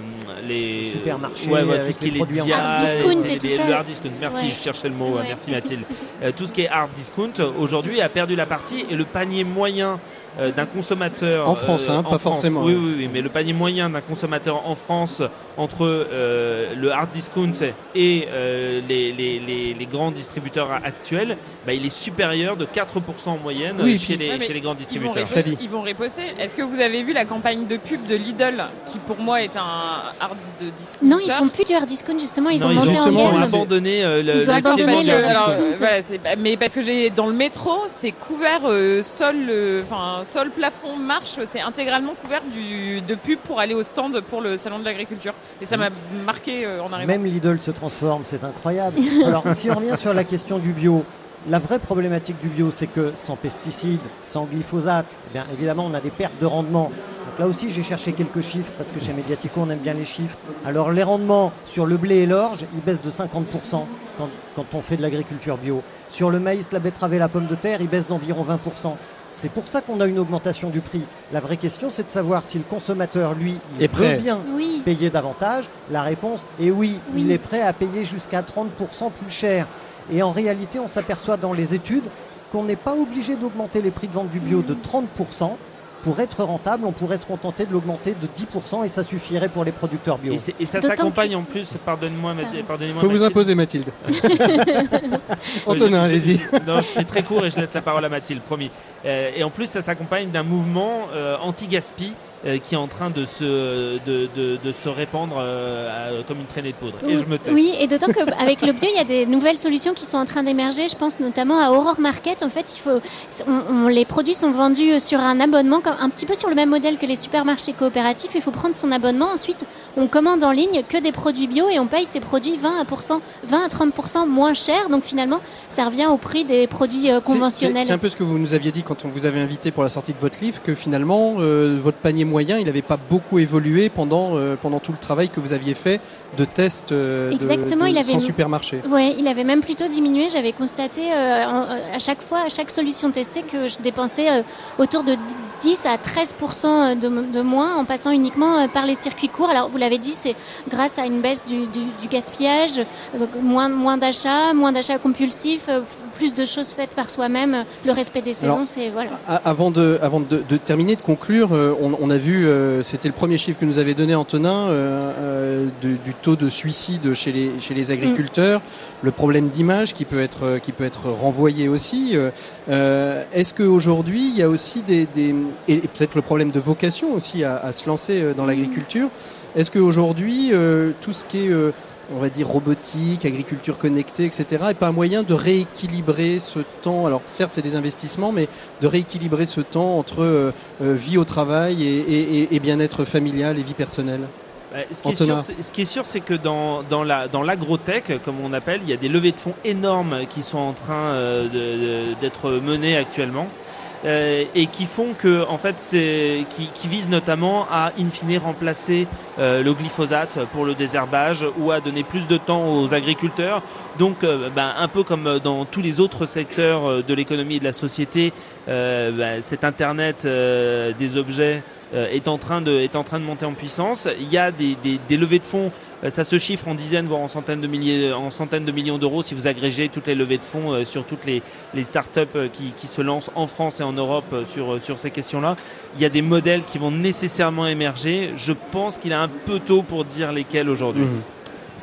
les- Les supermarchés, ouais, ouais, tout ce qui est les les produits Hard discount les- et tout les- ça. Le hard discount, merci, Ouais. je cherchais le mot, Ouais. merci Mathilde. *laughs* Euh, tout ce qui est hard discount aujourd'hui a perdu la partie et le panier moyen euh, d'un consommateur En France, hein, en pas forcément. Oui, oui, oui, mais le panier moyen d'un consommateur en France entre euh, le hard discount et euh, les, les, les, les grands distributeurs actuels, bah, il est supérieur de 4% en moyenne Oui, chez, puis- les, chez les grands Ils vont, distributeurs. ils vont riposter. Est-ce que vous avez vu la campagne de pub de Lidl, qui pour moi est un hard de discounter? Non, ils font plus du hard discount justement, ils Non, ont ils monté en abandonné euh, le, Ils ont le abandonné le- alors, discount. euh, voilà, mais parce que j'ai dans le métro, c'est couvert euh, sol, euh, enfin sol, plafond, marche, c'est intégralement couvert de pub pour aller au stand pour le salon de l'agriculture. Et ça m'a marqué euh, en arrivant. Même Lidl se transforme, c'est incroyable. *laughs* Alors, si on revient sur la question du bio, la vraie problématique du bio, c'est que sans pesticides, sans glyphosate, eh bien évidemment, on a des pertes de rendement. Donc là aussi, j'ai cherché quelques chiffres parce que chez Mediatico, on aime bien les chiffres. Alors, les rendements sur le blé et l'orge, ils baissent de 50% quand, quand on fait de l'agriculture bio. Sur le maïs, la betterave et la pomme de terre, ils baissent d'environ 20%. C'est pour ça qu'on a une augmentation du prix. La vraie question, c'est de savoir si le consommateur, lui, il Est veut prêt. bien Oui, payer davantage La réponse est oui. Oui. Il est prêt à payer jusqu'à 30% plus cher. Et en réalité, on s'aperçoit dans les études qu'on n'est pas obligé d'augmenter les prix de vente du bio de 30%. Pour être rentable, on pourrait se contenter de l'augmenter de 10% et ça suffirait pour les producteurs bio. Et, ça s'accompagne en plus, pardonnez-moi, Mathilde- Pardon. pardonnez-moi. faut vous Mathilde. imposer, Mathilde. *laughs* *laughs* Antonin, Je- je- allez-y. Non, c'est très court et je laisse la parole à Mathilde, promis. Euh, et en plus, ça s'accompagne d'un mouvement euh, anti-gaspi qui est en train de se, de, de, de se répandre euh, comme une traînée de poudre. Et je me tais. Oui, et d'autant qu'avec le bio, il y a des nouvelles solutions qui sont en train d'émerger. Je pense notamment à Aurore Market. En fait, il faut, on, on- les produits sont vendus sur un abonnement, un petit peu sur le même modèle que les supermarchés coopératifs. Il faut prendre son abonnement. Ensuite, on commande en ligne que des produits bio et on paye ces produits 20 à, pourcent- 20 à 30% moins cher. Donc finalement, ça revient au prix des produits euh, conventionnels. c'est un peu ce que vous nous aviez dit quand on vous avait invité pour la sortie de votre livre, que finalement, euh, votre panier moyen, il n'avait pas beaucoup évolué pendant, euh, pendant tout le travail que vous aviez fait de tests euh, Exactement, de- il avait- sans supermarché. Oui, il avait même plutôt diminué. J'avais constaté euh, en- euh, à chaque fois, à chaque solution testée, que je dépensais autour de 10 à 13 de, de moins en passant uniquement par les circuits courts. Alors, vous l'avez dit, c'est grâce à une baisse du, du- du gaspillage, moins, moins d'achats, moins d'achats compulsifs, plus de choses faites par soi-même, le respect des saisons, c'est voilà. Avant de, avant de, de terminer, de conclure, euh, on, on a vu, euh, c'était le premier chiffre que nous avait donné Antonin, euh, de- du taux de suicide chez les, chez les agriculteurs, le problème d'image qui peut être, qui peut être renvoyé aussi. Est-ce qu'aujourd'hui, il y a aussi des, des et peut-être le problème de vocation aussi à, à se lancer dans l'agriculture Est-ce qu'aujourd'hui, euh, tout ce qui est euh, on va dire robotique, agriculture connectée, etc., est pas un moyen de rééquilibrer ce temps. Alors certes, c'est des investissements, mais de rééquilibrer ce temps entre euh, euh, vie au travail et, et- et- et bien-être familial et vie personnelle. Ouais, ce, qui est sûr, c'est- ce qui est sûr, c'est que dans, dans la dans l'agrotech, comme on appelle, il y a des levées de fonds énormes qui sont en train euh, d'être menées actuellement. Euh, et qui font que en fait c'est qui, qui visent notamment à in fine remplacer euh, le glyphosate pour le désherbage ou à donner plus de temps aux agriculteurs. Donc euh, ben, un peu comme dans tous les autres secteurs de l'économie et de la société ben, cet internet euh, des objets euh, est en train de est en train de monter en puissance. Il y a des, des, levées de fonds, ça se chiffre en dizaines voire en centaines de milliers en centaines de millions d'euros si vous agrégez toutes les levées de fonds sur toutes les les startups qui qui se lancent en France et en Europe sur sur ces questions-là. Il y a des modèles qui vont nécessairement émerger. Je pense qu'il est un peu tôt pour dire lesquels aujourd'hui. Mhm.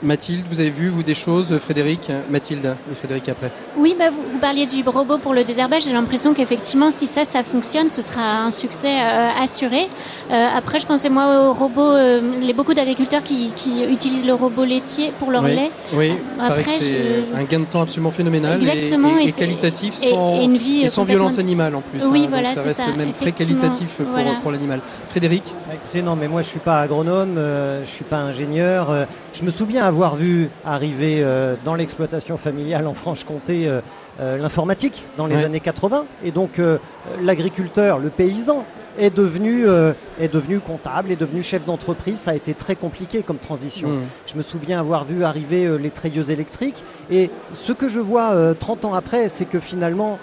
Mathilde, vous avez vu, vous, des choses Frédéric Mathilde et Frédéric après. Oui, bah, vous, vous parliez du robot pour le désherbage. J'ai l'impression qu'effectivement, si ça, ça fonctionne, ce sera un succès euh, assuré. Euh, après, je pensais moi au robot, euh, les beaucoup d'agriculteurs qui, qui utilisent le robot laitier pour leur Oui. lait. Oui, il Après, c'est je- un gain de temps absolument phénoménal et- Exactement, et, et et c'est- qualitatif sans, et une vie et sans violence animale en plus. Oui, hein. voilà, Donc ça reste ça, même très qualitatif pour, Voilà. pour l'animal. Frédéric Bah, écoutez, non, mais moi je suis pas agronome, euh, je suis pas ingénieur. euh, je me souviens avoir vu arriver euh, dans l'exploitation familiale en Franche-Comté euh, euh, l'informatique dans les Ouais. années 80, et donc l'agriculteur, le paysan est devenu euh, est devenu comptable, est devenu chef d'entreprise. Ça a été très compliqué comme transition. Mhm. Je me souviens avoir vu arriver euh, les treilleuses électriques. Et ce que je vois euh, 30 ans après, c'est que finalement,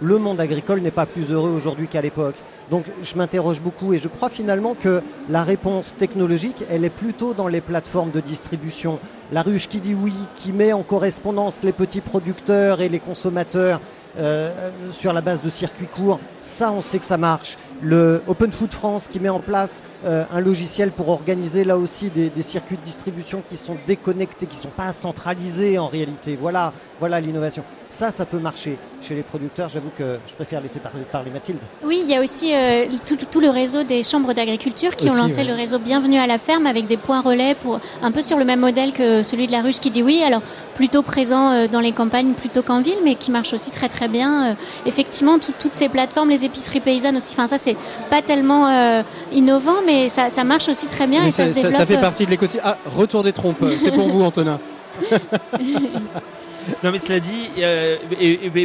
le monde agricole n'est pas plus heureux aujourd'hui qu'à l'époque. Donc je m'interroge beaucoup et je crois finalement que la réponse technologique, elle est plutôt dans les plateformes de distribution. La ruche qui dit oui, qui met en correspondance les petits producteurs et les consommateurs euh, sur la base de circuits courts, ça on sait que ça marche. Le Open Food France qui met en place euh, un logiciel pour organiser là aussi des, circuits de distribution qui sont déconnectés, qui ne sont pas centralisés en réalité. Voilà, voilà l'innovation. Ça, ça peut marcher chez les producteurs. J'avoue que je préfère laisser parler, parler Mathilde. Oui, il y a aussi euh, tout, tout le réseau des chambres d'agriculture qui Aussi, ont lancé ouais. le réseau Bienvenue à la ferme avec des points relais pour un peu sur le même modèle que celui de la ruche qui dit oui. Alors plutôt présent euh, dans les campagnes plutôt qu'en ville, mais qui marche aussi très très bien. Euh, effectivement, tout- toutes ces plateformes, les épiceries paysannes aussi. Enfin, ça c'est pas tellement euh, innovant, mais ça, ça marche aussi très bien Mais et ça, ça, se ça- développe. ça fait partie de l'écosystème. Ah, retour des trompes, c'est pour vous *laughs* Antonin. *laughs* Non mais cela dit, euh,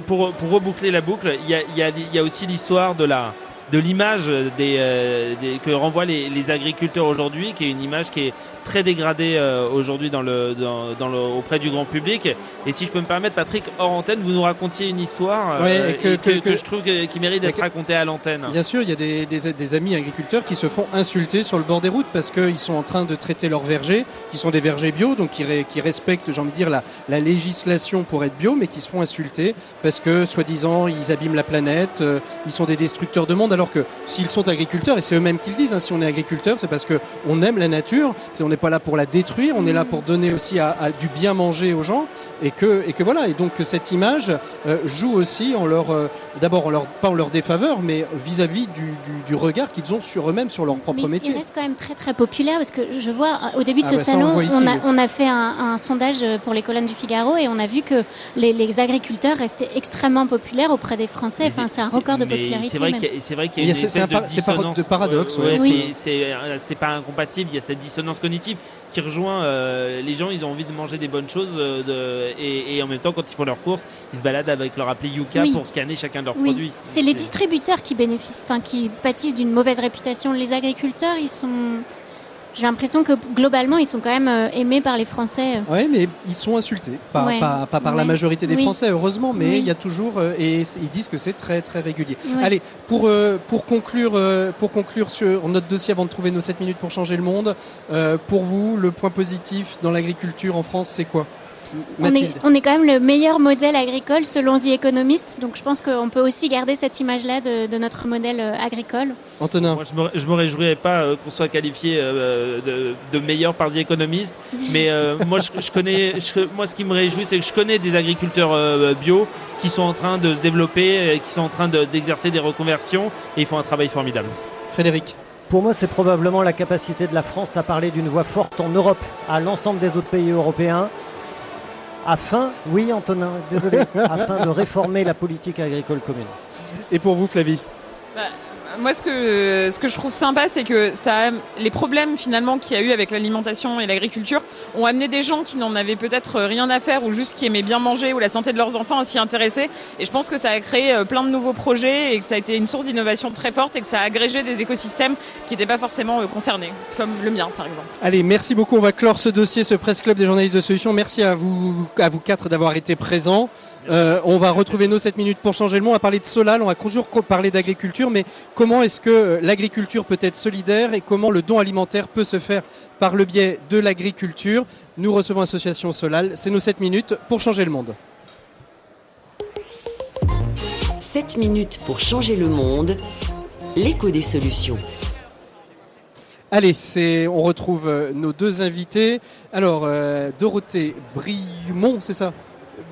pour, reboucler la boucle, il y a, aussi l'histoire de l'image euh, que renvoient les agriculteurs aujourd'hui, qui est une image qui est très dégradée euh, aujourd'hui dans le, dans, dans le, auprès du grand public. Et si je peux me permettre, Patrick, hors antenne, vous nous racontiez une histoire Ouais, euh, que- et que, que- que que- je trouve qui mérite d'être racontée à l'antenne. Bien sûr, il y a des, des- des amis agriculteurs qui se font insulter sur le bord des routes parce qu'ils sont en train de traiter leurs vergers, qui sont des vergers bio, donc qui, respectent, j'ai envie de dire, la, la législation pour être bio, mais qui se font insulter parce que, soi-disant, ils abîment la planète, euh, ils sont des destructeurs de monde, alors que s'ils sont agriculteurs, et c'est eux-mêmes qui le disent, hein, si on est agriculteur, c'est parce que on aime la nature, c'est on n'est pas là pour la détruire, on est là pour donner aussi à, à du bien manger aux gens et que, et que voilà. Et donc cette image euh, joue aussi en leur, euh, d'abord en leur, pas en leur défaveur, mais vis-à-vis du, du, du regard qu'ils ont sur eux-mêmes, sur leur propre Mais métier. il reste quand même très très populaire parce que je vois euh, au début de Ah ce bah on salon, ici, on, a, oui. on a fait un, un sondage pour les colonnes du Figaro et on a vu que les, les agriculteurs restaient extrêmement populaires auprès des Français. Enfin, c'est un record de popularité. C'est vrai qu'il y a- une espèce par- de paradoxe, Ouais, ouais. Oui. c'est pas incompatible. Il y a cette dissonance cognitive qui rejoint euh, les gens. Ils ont envie de manger des bonnes choses euh, de- et, et en même temps, quand ils font leurs courses, ils se baladent avec leur appli Yuka Oui. pour scanner chacun de leurs Oui, produits. c'est les distributeurs qui bénéficient, enfin qui pâtissent d'une mauvaise réputation. Les agriculteurs, ils sont, j'ai l'impression que globalement, ils sont quand même euh, aimés par les Français. Oui, mais ils sont insultés, pas, Ouais. pas, pas par la majorité des Oui. Français, heureusement, mais Oui. il y a toujours, euh, et ils disent que c'est très très régulier. Ouais. Allez, pour, euh, pour, conclure, euh, pour conclure sur notre dossier avant de trouver nos 7 minutes pour changer le monde, euh, pour vous, le point positif dans l'agriculture en France, c'est quoi? On est, Mathilde on est quand même le meilleur modèle agricole selon The Economist, donc je pense qu'on peut aussi garder cette image-là de, de notre modèle euh, agricole. Antonin Moi, je me, je me réjouirais pas euh, qu'on soit qualifié euh, de, de meilleur par The Economist, mais euh, *laughs* moi, je, je connais, je- moi, ce qui me réjouit, c'est que je connais des agriculteurs euh, bio qui sont en train de se développer, qui sont en train de- d'exercer des reconversions et ils font un travail formidable. Frédéric Pour moi, c'est probablement la capacité de la France à parler d'une voix forte en Europe, à l'ensemble des autres pays européens, afin, oui Antonin, désolé, afin de réformer la politique agricole commune. Et pour vous, Flavie? Bah, moi, ce que, ce que je trouve sympa, c'est que ça, les problèmes finalement qu'il y a eu avec l'alimentation et l'agriculture ont amené des gens qui n'en avaient peut-être rien à faire ou juste qui aimaient bien manger ou la santé de leurs enfants à s'y intéresser. Et je pense que ça a créé euh, plein de nouveaux projets et que ça a été une source d'innovation très forte et que ça a agrégé des écosystèmes qui n'étaient pas forcément euh, concernés, comme le mien par exemple. Allez, merci beaucoup. On va clore ce dossier, ce Presse Club des journalistes de solutions. Merci à vous, à vous quatre d'avoir été présents. Euh, on va retrouver nos 7 minutes pour changer le monde. On va parler de Solal, on va toujours parler d'agriculture, mais comment est-ce que euh, l'agriculture peut être solidaire et comment le don alimentaire peut se faire par le biais de l'agriculture? Nous recevons l'association Solal. C'est nos 7 minutes pour changer le monde. 7 minutes pour changer le monde. L'écho des solutions. Allez, c'est, on retrouve euh, nos deux invités. Alors, euh, Dorothée Briumont, c'est ça?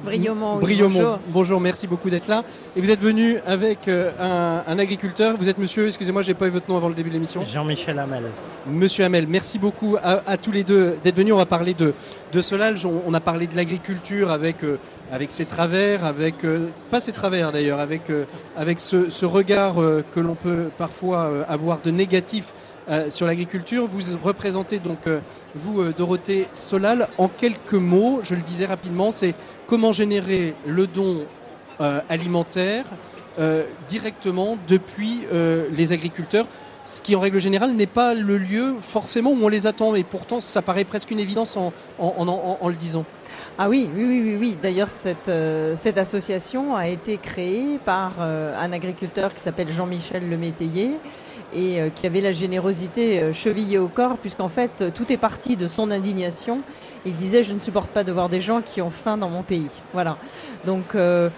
Briomont, oui, Briomont. bonjour. merci beaucoup d'être là. Et vous êtes venu avec euh, un, un agriculteur. Vous êtes monsieur, excusez-moi, j'ai pas eu votre nom avant le début de l'émission. Jean-Michel Hamel. Monsieur Hamel, merci beaucoup à, à tous les deux d'être venus. On va parler de, de Solalge. On, on a parlé de l'agriculture avec, euh, avec ses travers, avec euh, pas ses travers d'ailleurs, avec, euh, avec ce, ce regard euh, que l'on peut parfois euh, avoir de négatif euh, sur l'agriculture. Vous représentez donc, euh, vous, euh, Dorothée Solal, en quelques mots, je le disais rapidement, c'est comment générer le don alimentaire directement depuis les agriculteurs ce qui en règle générale n'est pas le lieu forcément où on les attend et pourtant ça paraît presque une évidence en, le disant. Ah oui, oui, oui, oui. oui. D'ailleurs, cette, association a été créée par un agriculteur qui s'appelle Jean-Michel Lemétayer et euh, qui avait la générosité euh, chevillée au corps, puisqu'en fait, euh, tout est parti de son indignation. Il disait, je ne supporte pas de voir des gens qui ont faim dans mon pays. Voilà. Donc, euh,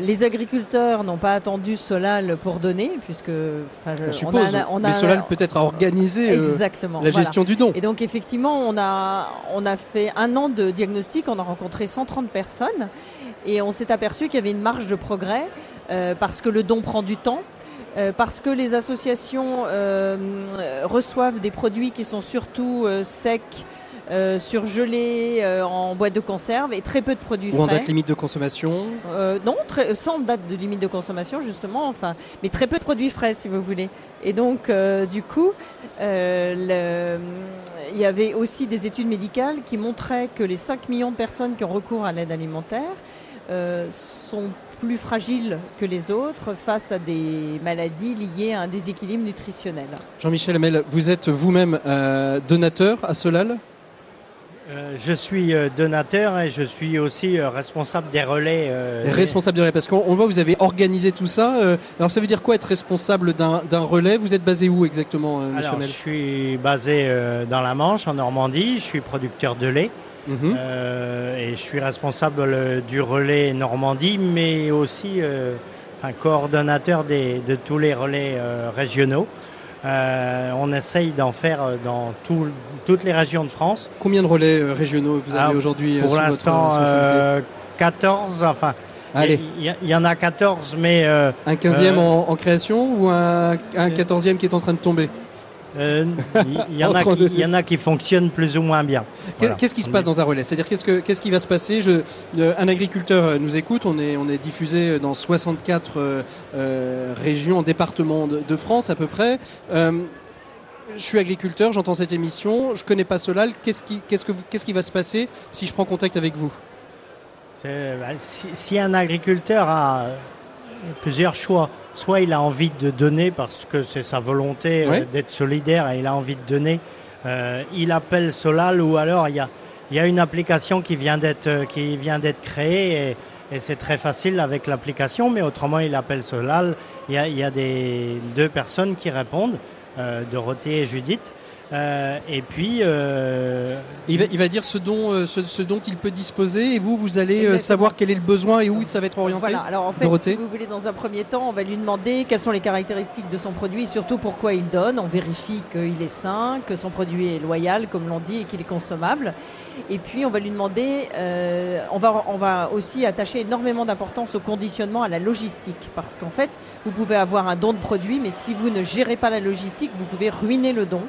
les agriculteurs n'ont pas attendu Solal pour donner, puisque... enfin, je- On suppose. a- on a- Mais Solal peut-être euh, Exactement. la voilà. gestion du don. Et donc effectivement, on a, on a fait un an de diagnostic, on a rencontré 130 personnes et on s'est aperçu qu'il y avait une marge de progrès euh, parce que le don prend du temps. Euh, parce que les associations euh, reçoivent des produits qui sont surtout euh, secs, euh, surgelés, euh, en boîte de conserve et très peu de produits Ou en frais. date limite de consommation. Euh, non, très, sans date de limite de consommation justement, enfin, mais très peu de produits frais si vous voulez. Et donc, du coup, le- il y avait aussi des études médicales qui montraient que les 5 millions de personnes qui ont recours à l'aide alimentaire sont plus fragiles que les autres face à des maladies liées à un déséquilibre nutritionnel. Jean-Michel Hamel, vous êtes vous-même euh, donateur à Solal? Euh, je suis euh, donateur et je suis aussi euh, responsable des relais. euh, Responsable de relais, parce qu'on on voit, vous avez organisé tout ça. euh, alors ça veut dire quoi être responsable d'un relais? Vous êtes basé où exactement, euh, monsieur Alors, je suis basé euh, dans la Manche, en Normandie. Je suis producteur de lait Mhm. euh, et je suis responsable euh, du relais Normandie, mais aussi euh, coordonnateur des, de tous les relais euh, régionaux. On essaye d'en faire dans tout- toutes les régions de France. Combien de relais régionaux vous avez Ah, aujourd'hui Pour l'instant, responsabilité euh, 14, enfin, il y, en a 14, mais un 15e euh, en, en création ou un, un 14e qui est en train de tomber? Il il y, en a qui- les il y en a qui fonctionnent plus ou moins bien. Voilà. Qu'est-ce qui se passe dans un relais? C'est-à-dire qu'est-ce, que, qu'est-ce qui va se passer? Je, euh, Un agriculteur euh, nous écoute, on est, on est diffusé dans 64 euh, euh, régions, départements de, de France à peu près. Euh, je suis agriculteur, j'entends cette émission, je connais pas Solal. Qu'est-ce qui, qu'est-ce, que vous- qu'est-ce qui va se passer si je prends contact avec vous? C'est- bah, si, si un agriculteur a euh, plusieurs choix, soit il a envie de donner parce que c'est sa volonté euh, d'être solidaire et il a envie de donner, euh, il appelle Solal ou alors il y a, il y a une application qui vient d'être euh, qui vient d'être créée et, et c'est très facile avec l'application, mais autrement il appelle Solal. Il y a, il y a des deux personnes qui répondent, euh, Dorothée et Judith. Euh, et puis euh, il va, il va dire ce dont, euh, ce, ce dont il peut disposer et vous, vous allez euh, Exactement. savoir quel est le besoin et où ça va être orienté Voilà, alors en fait, Dorothée si vous voulez, dans un premier temps, on va lui demander quelles sont les caractéristiques de son produit et surtout pourquoi il donne. On vérifie qu'il est sain, que son produit est loyal, comme l'on dit, et qu'il est consommable. Et puis, on va lui demander, euh, on, va, on va aussi attacher énormément d'importance au conditionnement, à la logistique. Parce qu'en fait, vous pouvez avoir un don de produit, mais si vous ne gérez pas la logistique, vous pouvez ruiner le don.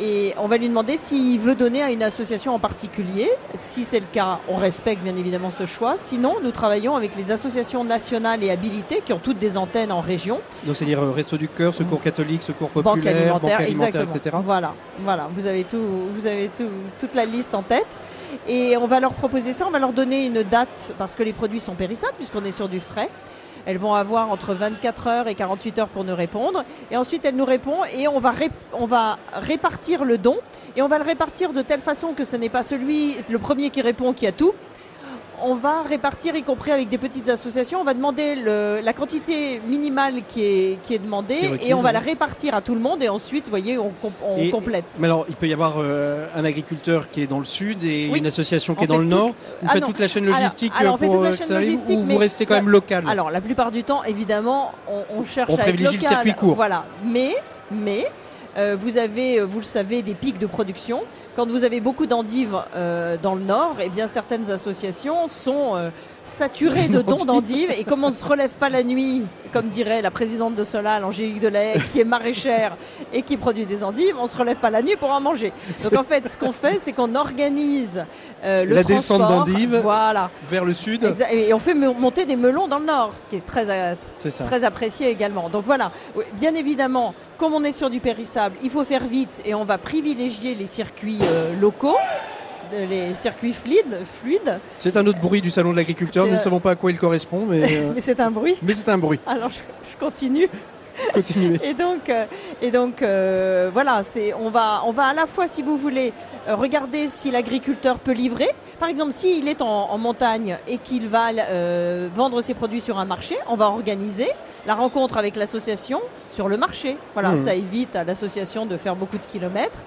Et on va lui demander s'il veut donner à une association en particulier. Si c'est le cas, on respecte bien évidemment ce choix. Sinon, nous travaillons avec les associations nationales et habilitées qui ont toutes des antennes en région, Donc c'est-à-dire euh, Resto du Cœur, Secours catholique, Secours banque populaire, alimentaire, banque alimentaire, exactement. etc. Voilà, voilà. Vous avez tout, vous avez tout, toute la liste en tête. Et on va leur proposer ça. On va leur donner une date parce que les produits sont périssables puisqu'on est sur du frais. Elles vont avoir entre 24 heures et 48 heures pour nous répondre. Et ensuite, elles nous répondent et on va, on va répartir le don. Et on va le répartir de telle façon que ce n'est pas celui, le premier qui répond qui a tout. On va répartir, y compris avec des petites associations. On va demander le- la quantité minimale qui est, qui est demandée Qui est requise, et on va oui. la répartir à tout le monde. Et ensuite, vous voyez, on, com- on Et- complète. Mais alors, il peut y avoir euh, un agriculteur qui est dans le sud et Oui. une association qui On est dans le nord. Vous Ah faites toute la chaîne logistique alors, on fait pour toute la que chaîne ça arrive, logistique, ou vous restez quand même local? Alors, la plupart du temps, évidemment, on, on cherche On à être privilégie le local. circuit court. Voilà. Mais, mais euh, vous avez, euh, vous le savez, des pics de production. Quand vous avez beaucoup d'endives euh, dans le nord, eh bien, certaines associations sont saturées de dons d'endives. Et comme on ne se relève pas la nuit, comme dirait la présidente de Solal, Angélique Delay, qui est maraîchère et qui produit des endives, on se relève pas la nuit pour en manger. Donc en fait, ce qu'on fait, c'est qu'on organise euh, le La descente transport. d'endives. Voilà. vers le sud. Exa- Et on fait monter des melons dans le nord, ce qui est très, euh, très apprécié également. Donc voilà, bien évidemment, comme on est sur du périssable, il faut faire vite et on va privilégier les circuits euh, locaux, les circuits fluides. fluides. C'est un autre bruit du salon de l'agriculteur. Nous ne euh, savons pas à quoi il correspond, mais, *laughs* euh, Mais c'est un bruit. mais c'est un bruit. Alors je, je continue. *laughs* Continuez. Et donc, euh, et donc euh, voilà, on, va, on va à la fois, si vous voulez, regarder si l'agriculteur peut livrer. Par exemple, s'il est en, en montagne et qu'il va euh, vendre ses produits sur un marché, on va organiser la rencontre avec l'association sur le marché. Voilà, Mhm. ça évite à l'association de faire beaucoup de kilomètres.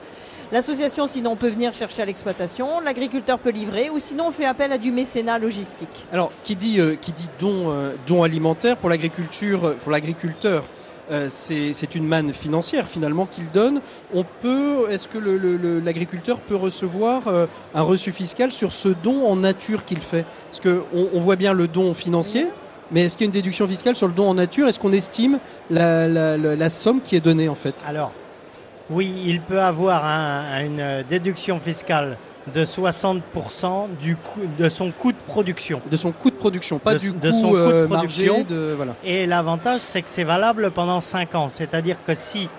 L'association, sinon, peut venir chercher à l'exploitation. L'agriculteur peut livrer, ou sinon, on fait appel à du mécénat logistique. Alors, qui dit, euh, qui dit don, euh, don alimentaire pour l'agriculture, euh, pour l'agriculteur, euh, c'est une manne financière finalement qu'il donne. On peut, est-ce que le- le- le- l'agriculteur peut recevoir euh, un reçu fiscal sur ce don en nature qu'il fait? Parce que on, on voit bien le don financier, mais est-ce qu'il y a une déduction fiscale sur le don en nature? Est-ce qu'on estime la, la- la- la somme qui est donnée en fait? Alors, oui, il peut avoir un- une déduction fiscale de 60% du coût, de son coût de production. De son coût de production, pas De- du de coût, son coût de euh, production. margé de voilà. Et l'avantage, c'est que c'est valable pendant 5 ans. C'est-à-dire que si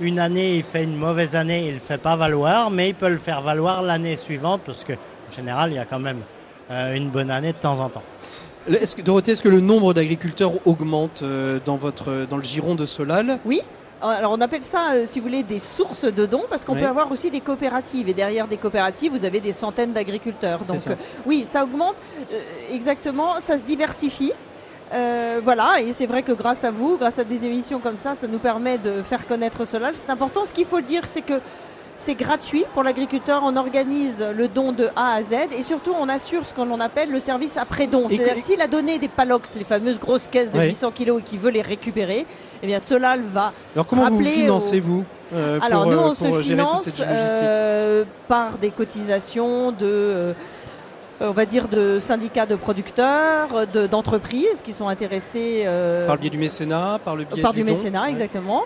une année, il fait une mauvaise année, il ne le fait pas valoir, mais il peut le faire valoir l'année suivante, parce que en général, il y a quand même euh, une bonne année de temps en temps. Est-ce que, Dorothée, est-ce que le nombre d'agriculteurs augmente euh, dans, votre, dans le giron de Solal? Oui. Alors on appelle ça, euh, si vous voulez, des sources de dons, parce qu'on Oui. peut avoir aussi des coopératives. Et derrière des coopératives, vous avez des centaines d'agriculteurs. Donc ça. euh, oui, ça augmente. euh, exactement, ça se diversifie. Euh, voilà, et c'est vrai que grâce à vous, grâce à des émissions comme ça, ça nous permet de faire connaître cela. C'est important. Ce qu'il faut dire, c'est que c'est gratuit pour l'agriculteur. On organise le don de A à Z et surtout on assure ce qu'on appelle le service après-don. C'est-à-dire s'il a donné des palox, les fameuses grosses caisses de 800 kg et qu'il veut les récupérer, eh bien cela va. Alors comment vous financez-vous euh, Alors nous on se finance euh, par des cotisations de euh, on va dire, de syndicats de producteurs, d'entreprises qui sont intéressés. Euh, par le biais du mécénat, par le biais par du, mécénat, exactement.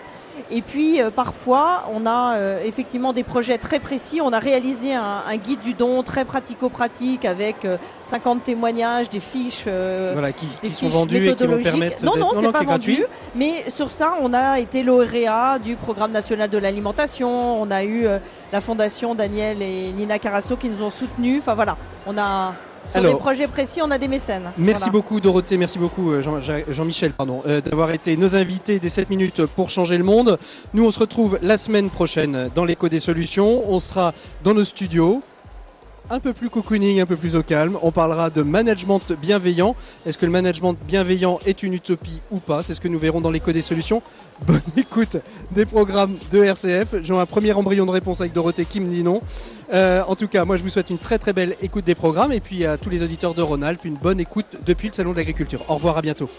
Et puis euh, parfois, on a euh, effectivement des projets très précis. On a réalisé un, guide du don très pratico-pratique avec 50 témoignages, des fiches, voilà, qui, sont vendus et qui vont permettre. Non, non, c'est pas vendu. Mais sur ça, on a été lauréat du programme national de l'alimentation. On a eu la fondation Daniel et Nina Carasso qui nous ont soutenus. Enfin voilà, on a sur des projets précis, on a des mécènes. Merci beaucoup Dorothée, merci beaucoup euh, Jean-Michel pardon, euh, d'avoir été nos invités des 7 minutes pour changer le monde. Nous on se retrouve la semaine prochaine dans l'écho des solutions. On sera dans nos studios un peu plus cocooning, un peu plus au calme. On parlera de management bienveillant. Est-ce que le management bienveillant est une utopie ou pas? C'est ce que nous verrons dans l'écho des solutions. *laughs* Bonne écoute des programmes de RCF. J'ai un premier embryon de réponse avec Dorothée qui me dit non. Euh, en tout cas, moi je vous souhaite une très très belle écoute des programmes et puis à tous les auditeurs de Rhône-Alpes, une bonne écoute depuis le Salon de l'Agriculture. Au revoir, à bientôt.